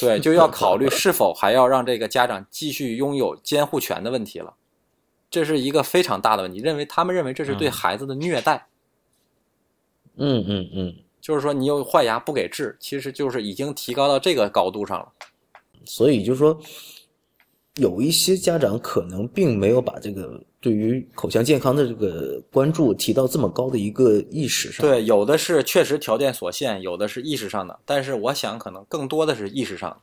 对，就要考虑是否还要让这个家长继续拥有监护权的问题了。这是一个非常大的问题，认为他们认为这是对孩子的虐待。嗯嗯嗯，就是说你有坏牙不给治，其实就是已经提高到这个高度上了。所以就是说。有一些家长可能并没有把这个对于口腔健康的这个关注提到这么高的一个意识上。对，有的是确实条件所限，有的是意识上的，但是我想可能更多的是意识上。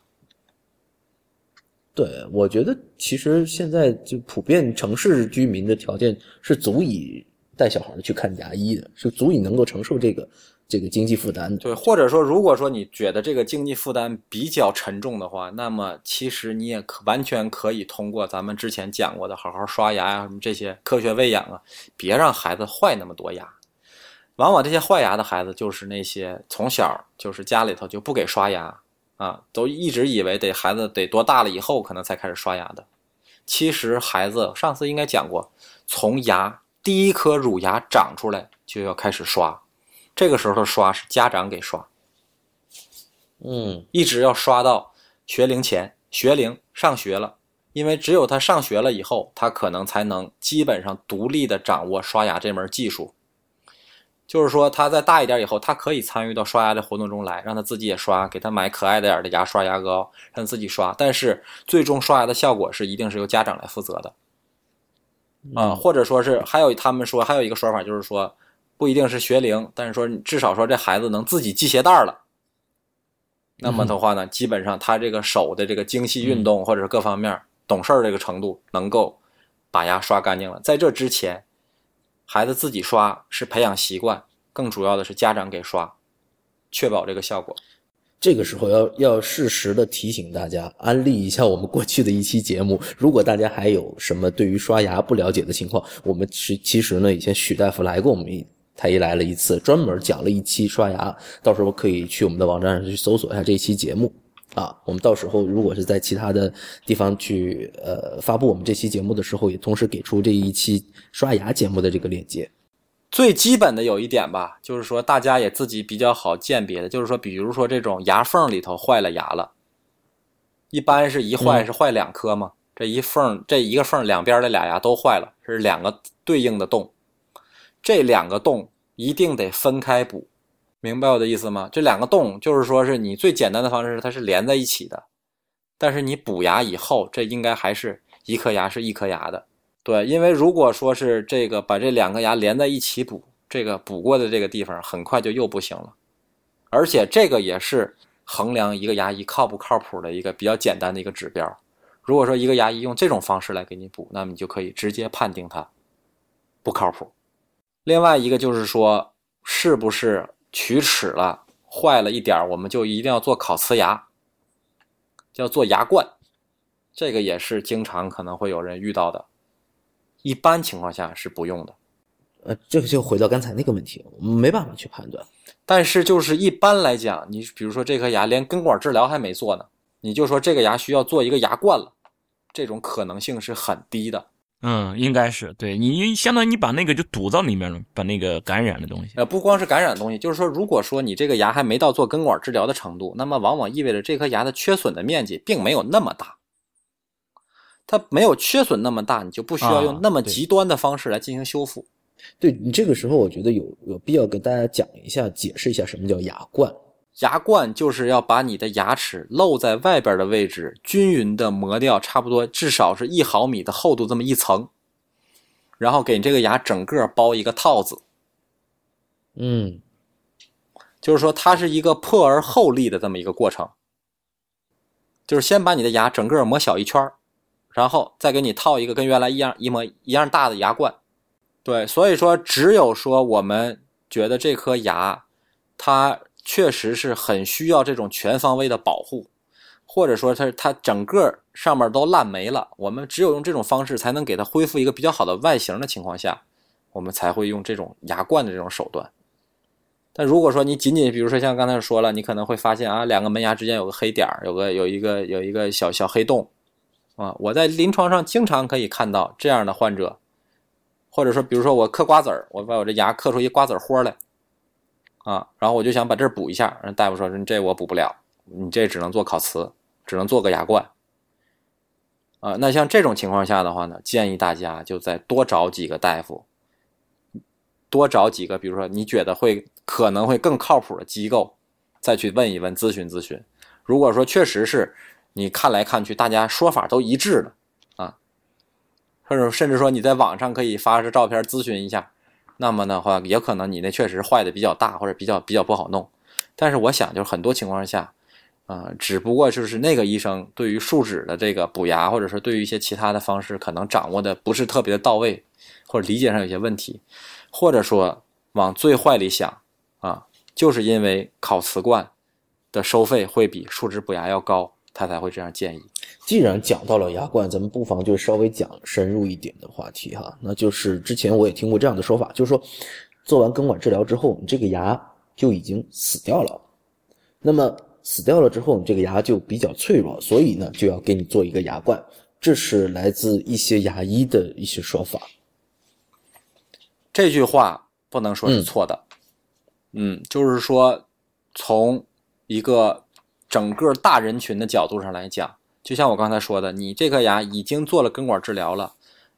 对，我觉得其实现在就普遍城市居民的条件是足以带小孩去看牙医的，是足以能够承受这个。这个经济负担对，或者说，如果说你觉得这个经济负担比较沉重的话，那么其实你也可完全可以通过咱们之前讲过的好好刷牙呀，什么这些科学喂养啊，别让孩子坏那么多牙。往往这些坏牙的孩子，就是那些从小就是家里头就不给刷牙啊，都一直以为得孩子得多大了以后可能才开始刷牙的。其实孩子上次应该讲过，从牙第一颗乳牙长出来就要开始刷。这个时候刷是家长给刷，嗯，一直要刷到学龄前，学龄上学了，因为只有他上学了以后，他可能才能基本上独立的掌握刷牙这门技术。就是说，他在大一点以后，他可以参与到刷牙的活动中来，让他自己也刷，给他买可爱点的牙刷、牙膏，让他自己刷。但是最终刷牙的效果是一定是由家长来负责的，啊，或者说是还有他们说还有一个说法就是说。不一定是学龄，但是说至少说这孩子能自己系鞋带了，那么的话呢，基本上他这个手的这个精细运动或者是各方面懂事儿这个程度，能够把牙刷干净了。在这之前，孩子自己刷是培养习惯，更主要的是家长给刷，确保这个效果。这个时候要要适时的提醒大家，安利一下我们过去的一期节目。如果大家还有什么对于刷牙不了解的情况，我们是其实呢，以前许大夫来过我们一。太医来了一次，专门讲了一期刷牙，到时候可以去我们的网站上去搜索一下这一期节目啊。我们到时候如果是在其他的地方去呃发布我们这期节目的时候，也同时给出这一期刷牙节目的这个链接。最基本的有一点吧，就是说大家也自己比较好鉴别的，就是说，比如说这种牙缝里头坏了牙了，一般是一坏是坏两颗嘛，这一缝这一个缝两边的俩牙都坏了，是两个对应的洞，这两个洞一定得分开补，明白我的意思吗？这两个洞就是说是你最简单的方式，它是连在一起的，但是你补牙以后，这应该还是一颗牙是一颗牙的，对，因为如果说是这个把这两个牙连在一起补，这个补过的这个地方很快就又不行了，而且这个也是。衡量一个牙医靠不靠谱的一个比较简单的一个指标。如果说一个牙医用这种方式来给你补，那么你就可以直接判定它不靠谱。另外一个就是说，是不是龋齿了坏了一点我们就一定要做烤瓷牙，叫做牙冠，这个也是经常可能会有人遇到的。一般情况下是不用的。呃，这个就回到刚才那个问题，我们没办法去判断。但是就是一般来讲，你比如说这颗牙连根管治疗还没做呢，你就说这个牙需要做一个牙冠了，这种可能性是很低的。嗯，应该是对你相当于你把那个就堵到里面了，把那个感染的东西。呃，不光是感染的东西，就是说，如果说你这个牙还没到做根管治疗的程度，那么往往意味着这颗牙的缺损的面积并没有那么大。它没有缺损那么大，你就不需要用那么极端的方式来进行修复。对你这个时候，我觉得有有必要跟大家讲一下，解释一下什么叫牙冠。牙冠就是要把你的牙齿露在外边的位置均匀的磨掉，差不多至少是一毫米的厚度这么一层，然后给你这个牙整个包一个套子。嗯，就是说它是一个破而后立的这么一个过程，就是先把你的牙整个磨小一圈然后再给你套一个跟原来一样一模一样大的牙冠。对，所以说只有说我们觉得这颗牙，它确实是很需要这种全方位的保护，或者说它它整个上面都烂没了，我们只有用这种方式才能给它恢复一个比较好的外形的情况下，我们才会用这种牙冠的这种手段。但如果说你仅仅比如说像刚才说了，你可能会发现啊，两个门牙之间有个黑点，有个有一个有一个小小黑洞，啊，我在临床上经常可以看到这样的患者。或者说，比如说我嗑瓜子儿，我把我这牙嗑出一瓜子豁来，啊，然后我就想把这补一下，人大夫说，这我补不了，你这只能做烤瓷，只能做个牙冠，啊，那像这种情况下的话呢，建议大家就再多找几个大夫，多找几个，比如说你觉得会可能会更靠谱的机构，再去问一问、咨询咨询。如果说确实是你看来看去大家说法都一致的。啊或者甚至说你在网上可以发个照片咨询一下，那么的话也可能你那确实坏的比较大或者比较比较不好弄。但是我想就是很多情况下，啊，只不过就是那个医生对于树脂的这个补牙，或者说对于一些其他的方式可能掌握的不是特别的到位，或者理解上有些问题，或者说往最坏里想啊，就是因为烤瓷冠的收费会比树脂补牙要高。他才会这样建议。既然讲到了牙冠，咱们不妨就稍微讲深入一点的话题哈。那就是之前我也听过这样的说法，就是说做完根管治疗之后，你这个牙就已经死掉了。那么死掉了之后，你这个牙就比较脆弱，所以呢就要给你做一个牙冠。这是来自一些牙医的一些说法。这句话不能说是错的。嗯，就是说从一个。整个大人群的角度上来讲，就像我刚才说的，你这颗牙已经做了根管治疗了，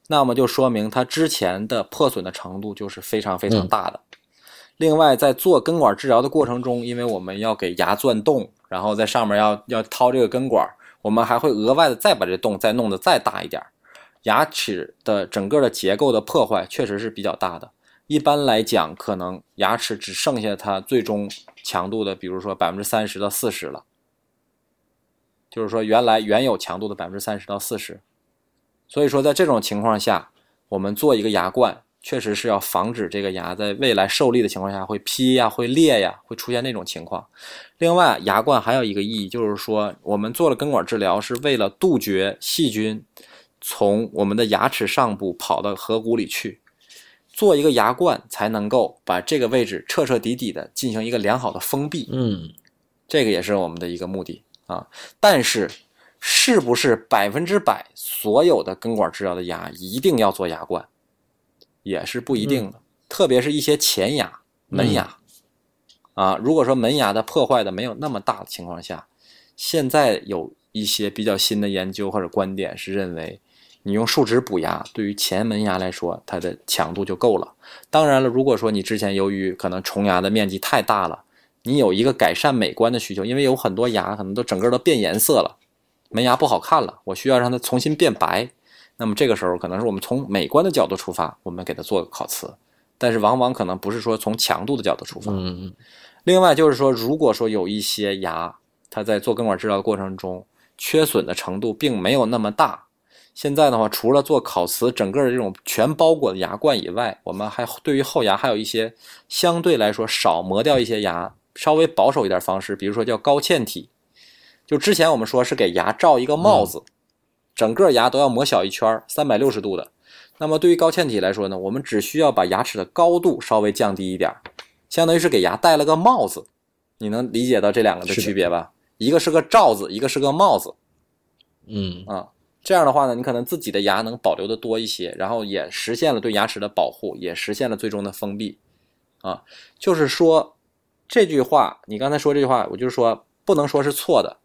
那么就说明它之前的破损的程度就是非常非常大的。另外，在做根管治疗的过程中，因为我们要给牙钻洞，然后在上面要要掏这个根管，我们还会额外的再把这洞再弄得再大一点，牙齿的整个的结构的破坏确实是比较大的。一般来讲，可能牙齿只剩下它最终强度的，比如说百分之三十到四十了。就是说，原来原有强度的百分之三十到四十，所以说在这种情况下，我们做一个牙冠，确实是要防止这个牙在未来受力的情况下会劈呀、会裂呀、会出现那种情况。另外，牙冠还有一个意义，就是说我们做了根管治疗，是为了杜绝细菌从我们的牙齿上部跑到颌骨里去，做一个牙冠才能够把这个位置彻彻底底的进行一个良好的封闭。嗯，这个也是我们的一个目的。啊，但是是不是百分之百所有的根管治疗的牙一定要做牙冠，也是不一定的。特别是一些前牙、门牙，啊，如果说门牙的破坏的没有那么大的情况下，现在有一些比较新的研究或者观点是认为，你用树脂补牙对于前门牙来说，它的强度就够了。当然了，如果说你之前由于可能虫牙的面积太大了，你有一个改善美观的需求，因为有很多牙可能都整个都变颜色了，门牙不好看了，我需要让它重新变白。那么这个时候可能是我们从美观的角度出发，我们给它做个烤瓷，但是往往可能不是说从强度的角度出发。嗯另外就是说，如果说有一些牙，它在做根管治疗的过程中缺损的程度并没有那么大，现在的话，除了做烤瓷整个的这种全包裹的牙冠以外，我们还对于后牙还有一些相对来说少磨掉一些牙，稍微保守一点方式，比如说叫高嵌体。就之前我们说是给牙罩一个帽子，整个牙都要磨小一圈，三百六十度的。那么对于高嵌体来说呢，我们只需要把牙齿的高度稍微降低一点，相当于是给牙戴了个帽子。你能理解到这两个的区别吧？一个是个罩子，一个是个帽子。嗯啊，这样的话呢，你可能自己的牙能保留的多一些，然后也实现了对牙齿的保护，也实现了最终的封闭。啊，就是说这句话，你刚才说这句话，我就是说不能说是错的。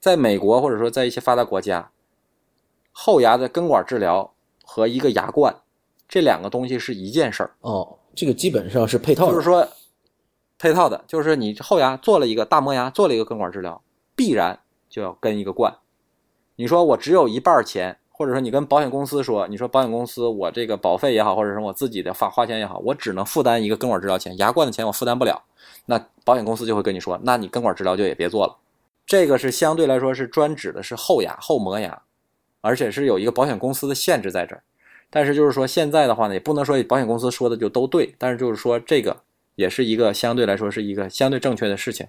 在美国或者说在一些发达国家，后牙的根管治疗和一个牙冠这两个东西是一件事儿，哦，这个基本上是配套的，就是说配套的，就是你后牙做了一个大磨牙，做了一个根管治疗，必然就要跟一个冠。你说我只有一半钱，或者说你跟保险公司说，你说保险公司我这个保费也好，或者是我自己的花花钱也好，我只能负担一个根管治疗钱，牙冠的钱我负担不了，那保险公司就会跟你说，那你根管治疗就也别做了。这个是相对来说是专指的是后牙后磨牙，而且是有一个保险公司的限制在这儿。但是就是说现在的话呢，也不能说保险公司说的就都对，但是就是说这个也是一个相对来说是一个相对正确的事情。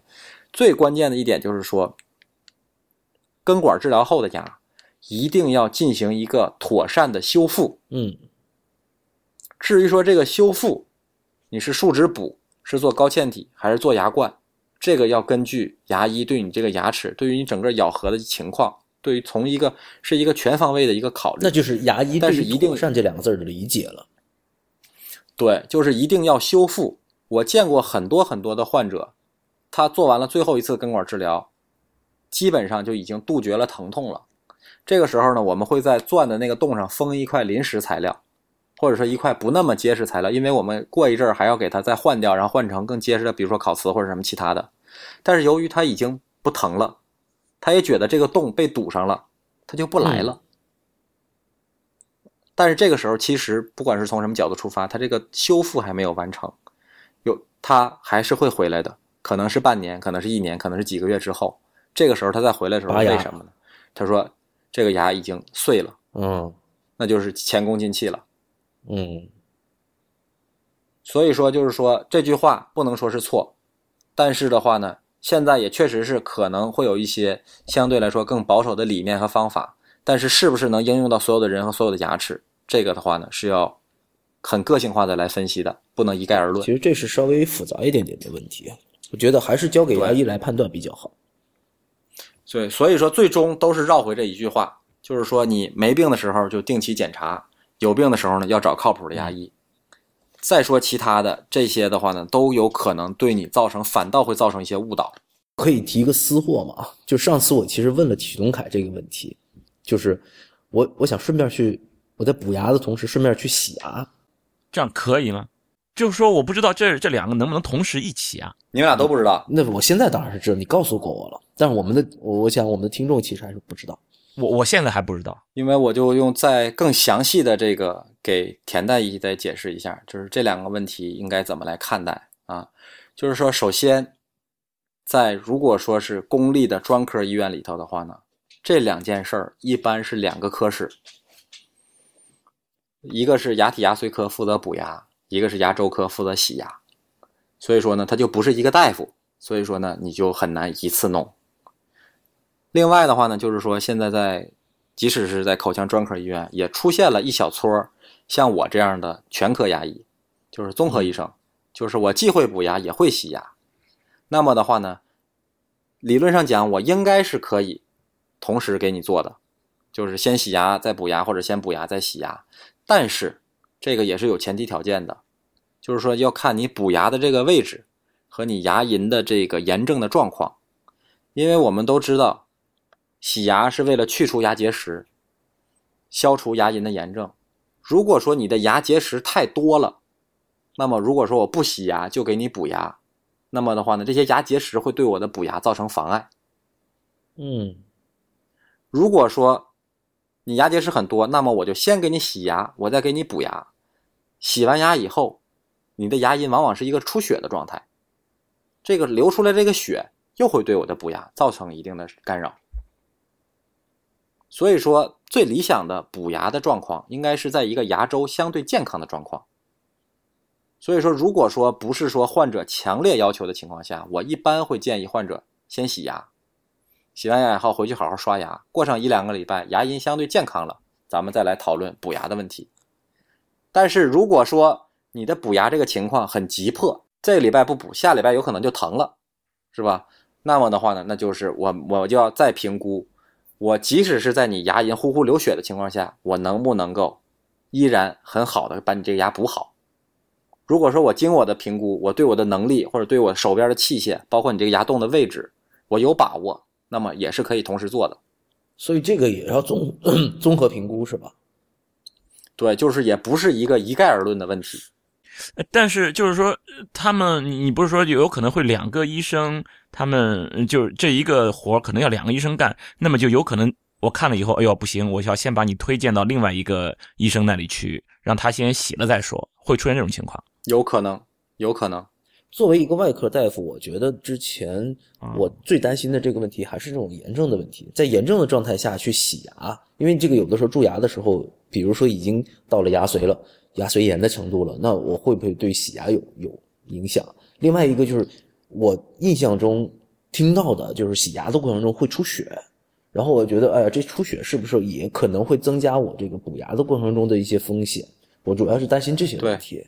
最关键的一点就是说，根管治疗后的牙一定要进行一个妥善的修复。嗯至于说这个修复，你是树脂补，是做高嵌体还是做牙冠，这个要根据牙医对你这个牙齿，对于你整个咬合的情况，对于从一个是一个全方位的一个考虑。那就是牙医但是一定妥善这两个字儿的理解了。对，就是一定要修复。我见过很多很多的患者，他做完了最后一次根管治疗，基本上就已经杜绝了疼痛了。这个时候呢，我们会在钻的那个洞上封一块临时材料，或者说一块不那么结实材料，因为我们过一阵儿还要给它再换掉，然后换成更结实的，比如说烤瓷或者什么其他的。但是由于它已经不疼了，他也觉得这个洞被堵上了，他就不来了。但是这个时候，其实不管是从什么角度出发，他这个修复还没有完成，有他还是会回来的，可能是半年，可能是一年，可能是几个月之后，这个时候他再回来的时候，为什么呢？他说这个牙已经碎了，嗯那就是前功尽弃了。嗯所以说，就是说这句话不能说是错，但是的话呢，现在也确实是可能会有一些相对来说更保守的理念和方法，但是是不是能应用到所有的人和所有的牙齿，这个的话呢，是要很个性化的来分析的，不能一概而论其。实这是稍微复杂一点点的问题，我觉得还是交给牙医来判断比较好。对，所以说最终都是绕回这一句话，就是说你没病的时候就定期检查，有病的时候呢要找靠谱的牙医。再说其他的这些的话呢，都有可能对你造成，反倒会造成一些误导。可以提个私货吗？就上次我其实问了许东凯这个问题，就是我我想顺便去我在补牙的同时顺便去洗牙，这样可以吗？就是说，我不知道这这两个能不能同时一起啊？你们俩都不知道，那我现在当然是知道，你告诉过我了，但是我们的我我想我们的听众其实还是不知道。我我现在还不知道。因为我就用再更详细的这个给田大医再解释一下，就是这两个问题应该怎么来看待啊？就是说，首先，在如果说是公立的专科医院里头的话呢，这两件事儿一般是两个科室，一个是牙体牙髓科负责补牙，一个是牙周科负责洗牙，所以说呢，它就不是一个大夫，所以说呢，你就很难一次弄。另外的话呢，就是说现在在即使是在口腔专科医院，也出现了一小撮像我这样的全科牙医，就是综合医生，就是我既会补牙也会洗牙。那么的话呢，理论上讲，我应该是可以同时给你做的，就是先洗牙再补牙，或者先补牙再洗牙。但是这个也是有前提条件的，就是说要看你补牙的这个位置和你牙龈的这个炎症的状况，因为我们都知道。洗牙是为了去除牙结石，消除牙龈的炎症。如果说你的牙结石太多了，那么如果说我不洗牙就给你补牙，那么的话呢，这些牙结石会对我的补牙造成妨碍。嗯如果说你牙结石很多，那么我就先给你洗牙，我再给你补牙。洗完牙以后，你的牙龈往往是一个出血的状态，这个流出来这个血又会对我的补牙造成一定的干扰。所以说，最理想的补牙的状况应该是在一个牙周相对健康的状况。所以说，如果说不是说患者强烈要求的情况下，我一般会建议患者先洗牙，洗完牙以后回去好好刷牙，过上一两个礼拜，牙龈相对健康了，咱们再来讨论补牙的问题。但是如果说你的补牙这个情况很急迫，这个礼拜不补，下礼拜有可能就疼了，是吧？那么的话呢，那就是我我就要再评估，我即使是在你牙龈呼呼流血的情况下，我能不能够依然很好的把你这个牙补好？如果说我经我的评估，我对我的能力或者对我手边的器械，包括你这个牙洞的位置，我有把握，那么也是可以同时做的。所以这个也要综 综合评估是吧？对，就是也不是一个一概而论的问题。呃但是就是说，呃他们你你不是说有可能会两个医生，他们呃就是这一个活儿可能要两个医生干，那么就有可能我看了以后，哎呦不行，我要先把你推荐到另外一个医生那里去，让他先洗了再说，会出现这种情况。有可能，有可能。作为一个外科大夫，我觉得之前我最担心的这个问题还是这种炎症的问题。在炎症的状态下去洗牙，因为这个有的时候蛀牙的时候，比如说已经到了牙髓了，牙髓炎的程度了，那我会不会对洗牙有有影响？另外一个就是我印象中听到的就是洗牙的过程中会出血，然后我觉得，哎呀，这出血是不是也可能会增加我这个补牙的过程中的一些风险？我主要是担心这些问题。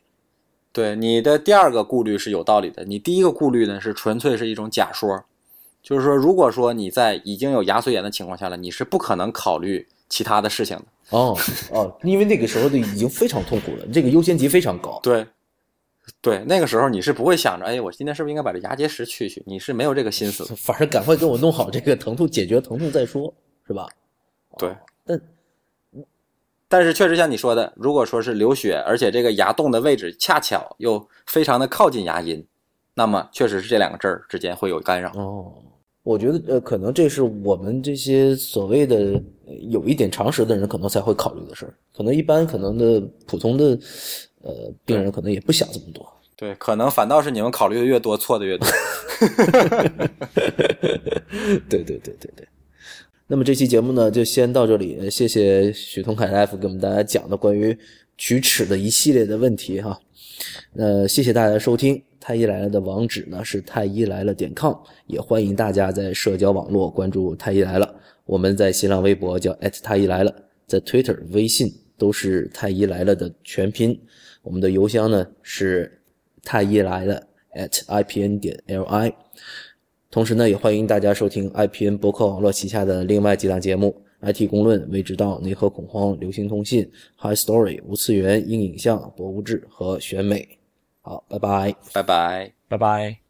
对你的第二个顾虑是有道理的，你第一个顾虑呢是纯粹是一种假说，就是说，如果说你在已经有牙髓炎的情况下了，你是不可能考虑其他的事情的。哦哦，因为那个时候的已经非常痛苦了，这个优先级非常高。对，对，那个时候你是不会想着，哎，我今天是不是应该把这牙结石去去？你是没有这个心思的。反正赶快给我弄好这个疼痛，解决疼痛再说，是吧？对，但但是确实像你说的，如果说是流血，而且这个牙洞的位置恰巧又非常的靠近牙龈，那么确实是这两个字儿之间会有干扰。哦，我觉得呃，可能这是我们这些所谓的呃有一点常识的人可能才会考虑的事儿，可能一般可能的普通的呃病人可能也不想这么多。对，可能反倒是你们考虑的越多，错的越多。对对对对对。那么这期节目呢，就先到这里，呃谢谢许同凯大夫给我们大家讲的关于龋齿的一系列的问题哈。呃，谢谢大家的收听。太医来了的网址呢是太医来了点 com，也欢迎大家在社交网络关注太医来了。我们在新浪微博叫太医来了，在 Twitter、微信都是太医来了的全拼。我们的邮箱呢是太医来了 at ipn 点 li。同时呢，也欢迎大家收听 IPN 博客网络旗下的另外几档节目：IT 公论、未知道、内核恐慌、流行通信、High Story、无次元、硬影像、博物志和选美。好，拜拜。拜拜。拜拜。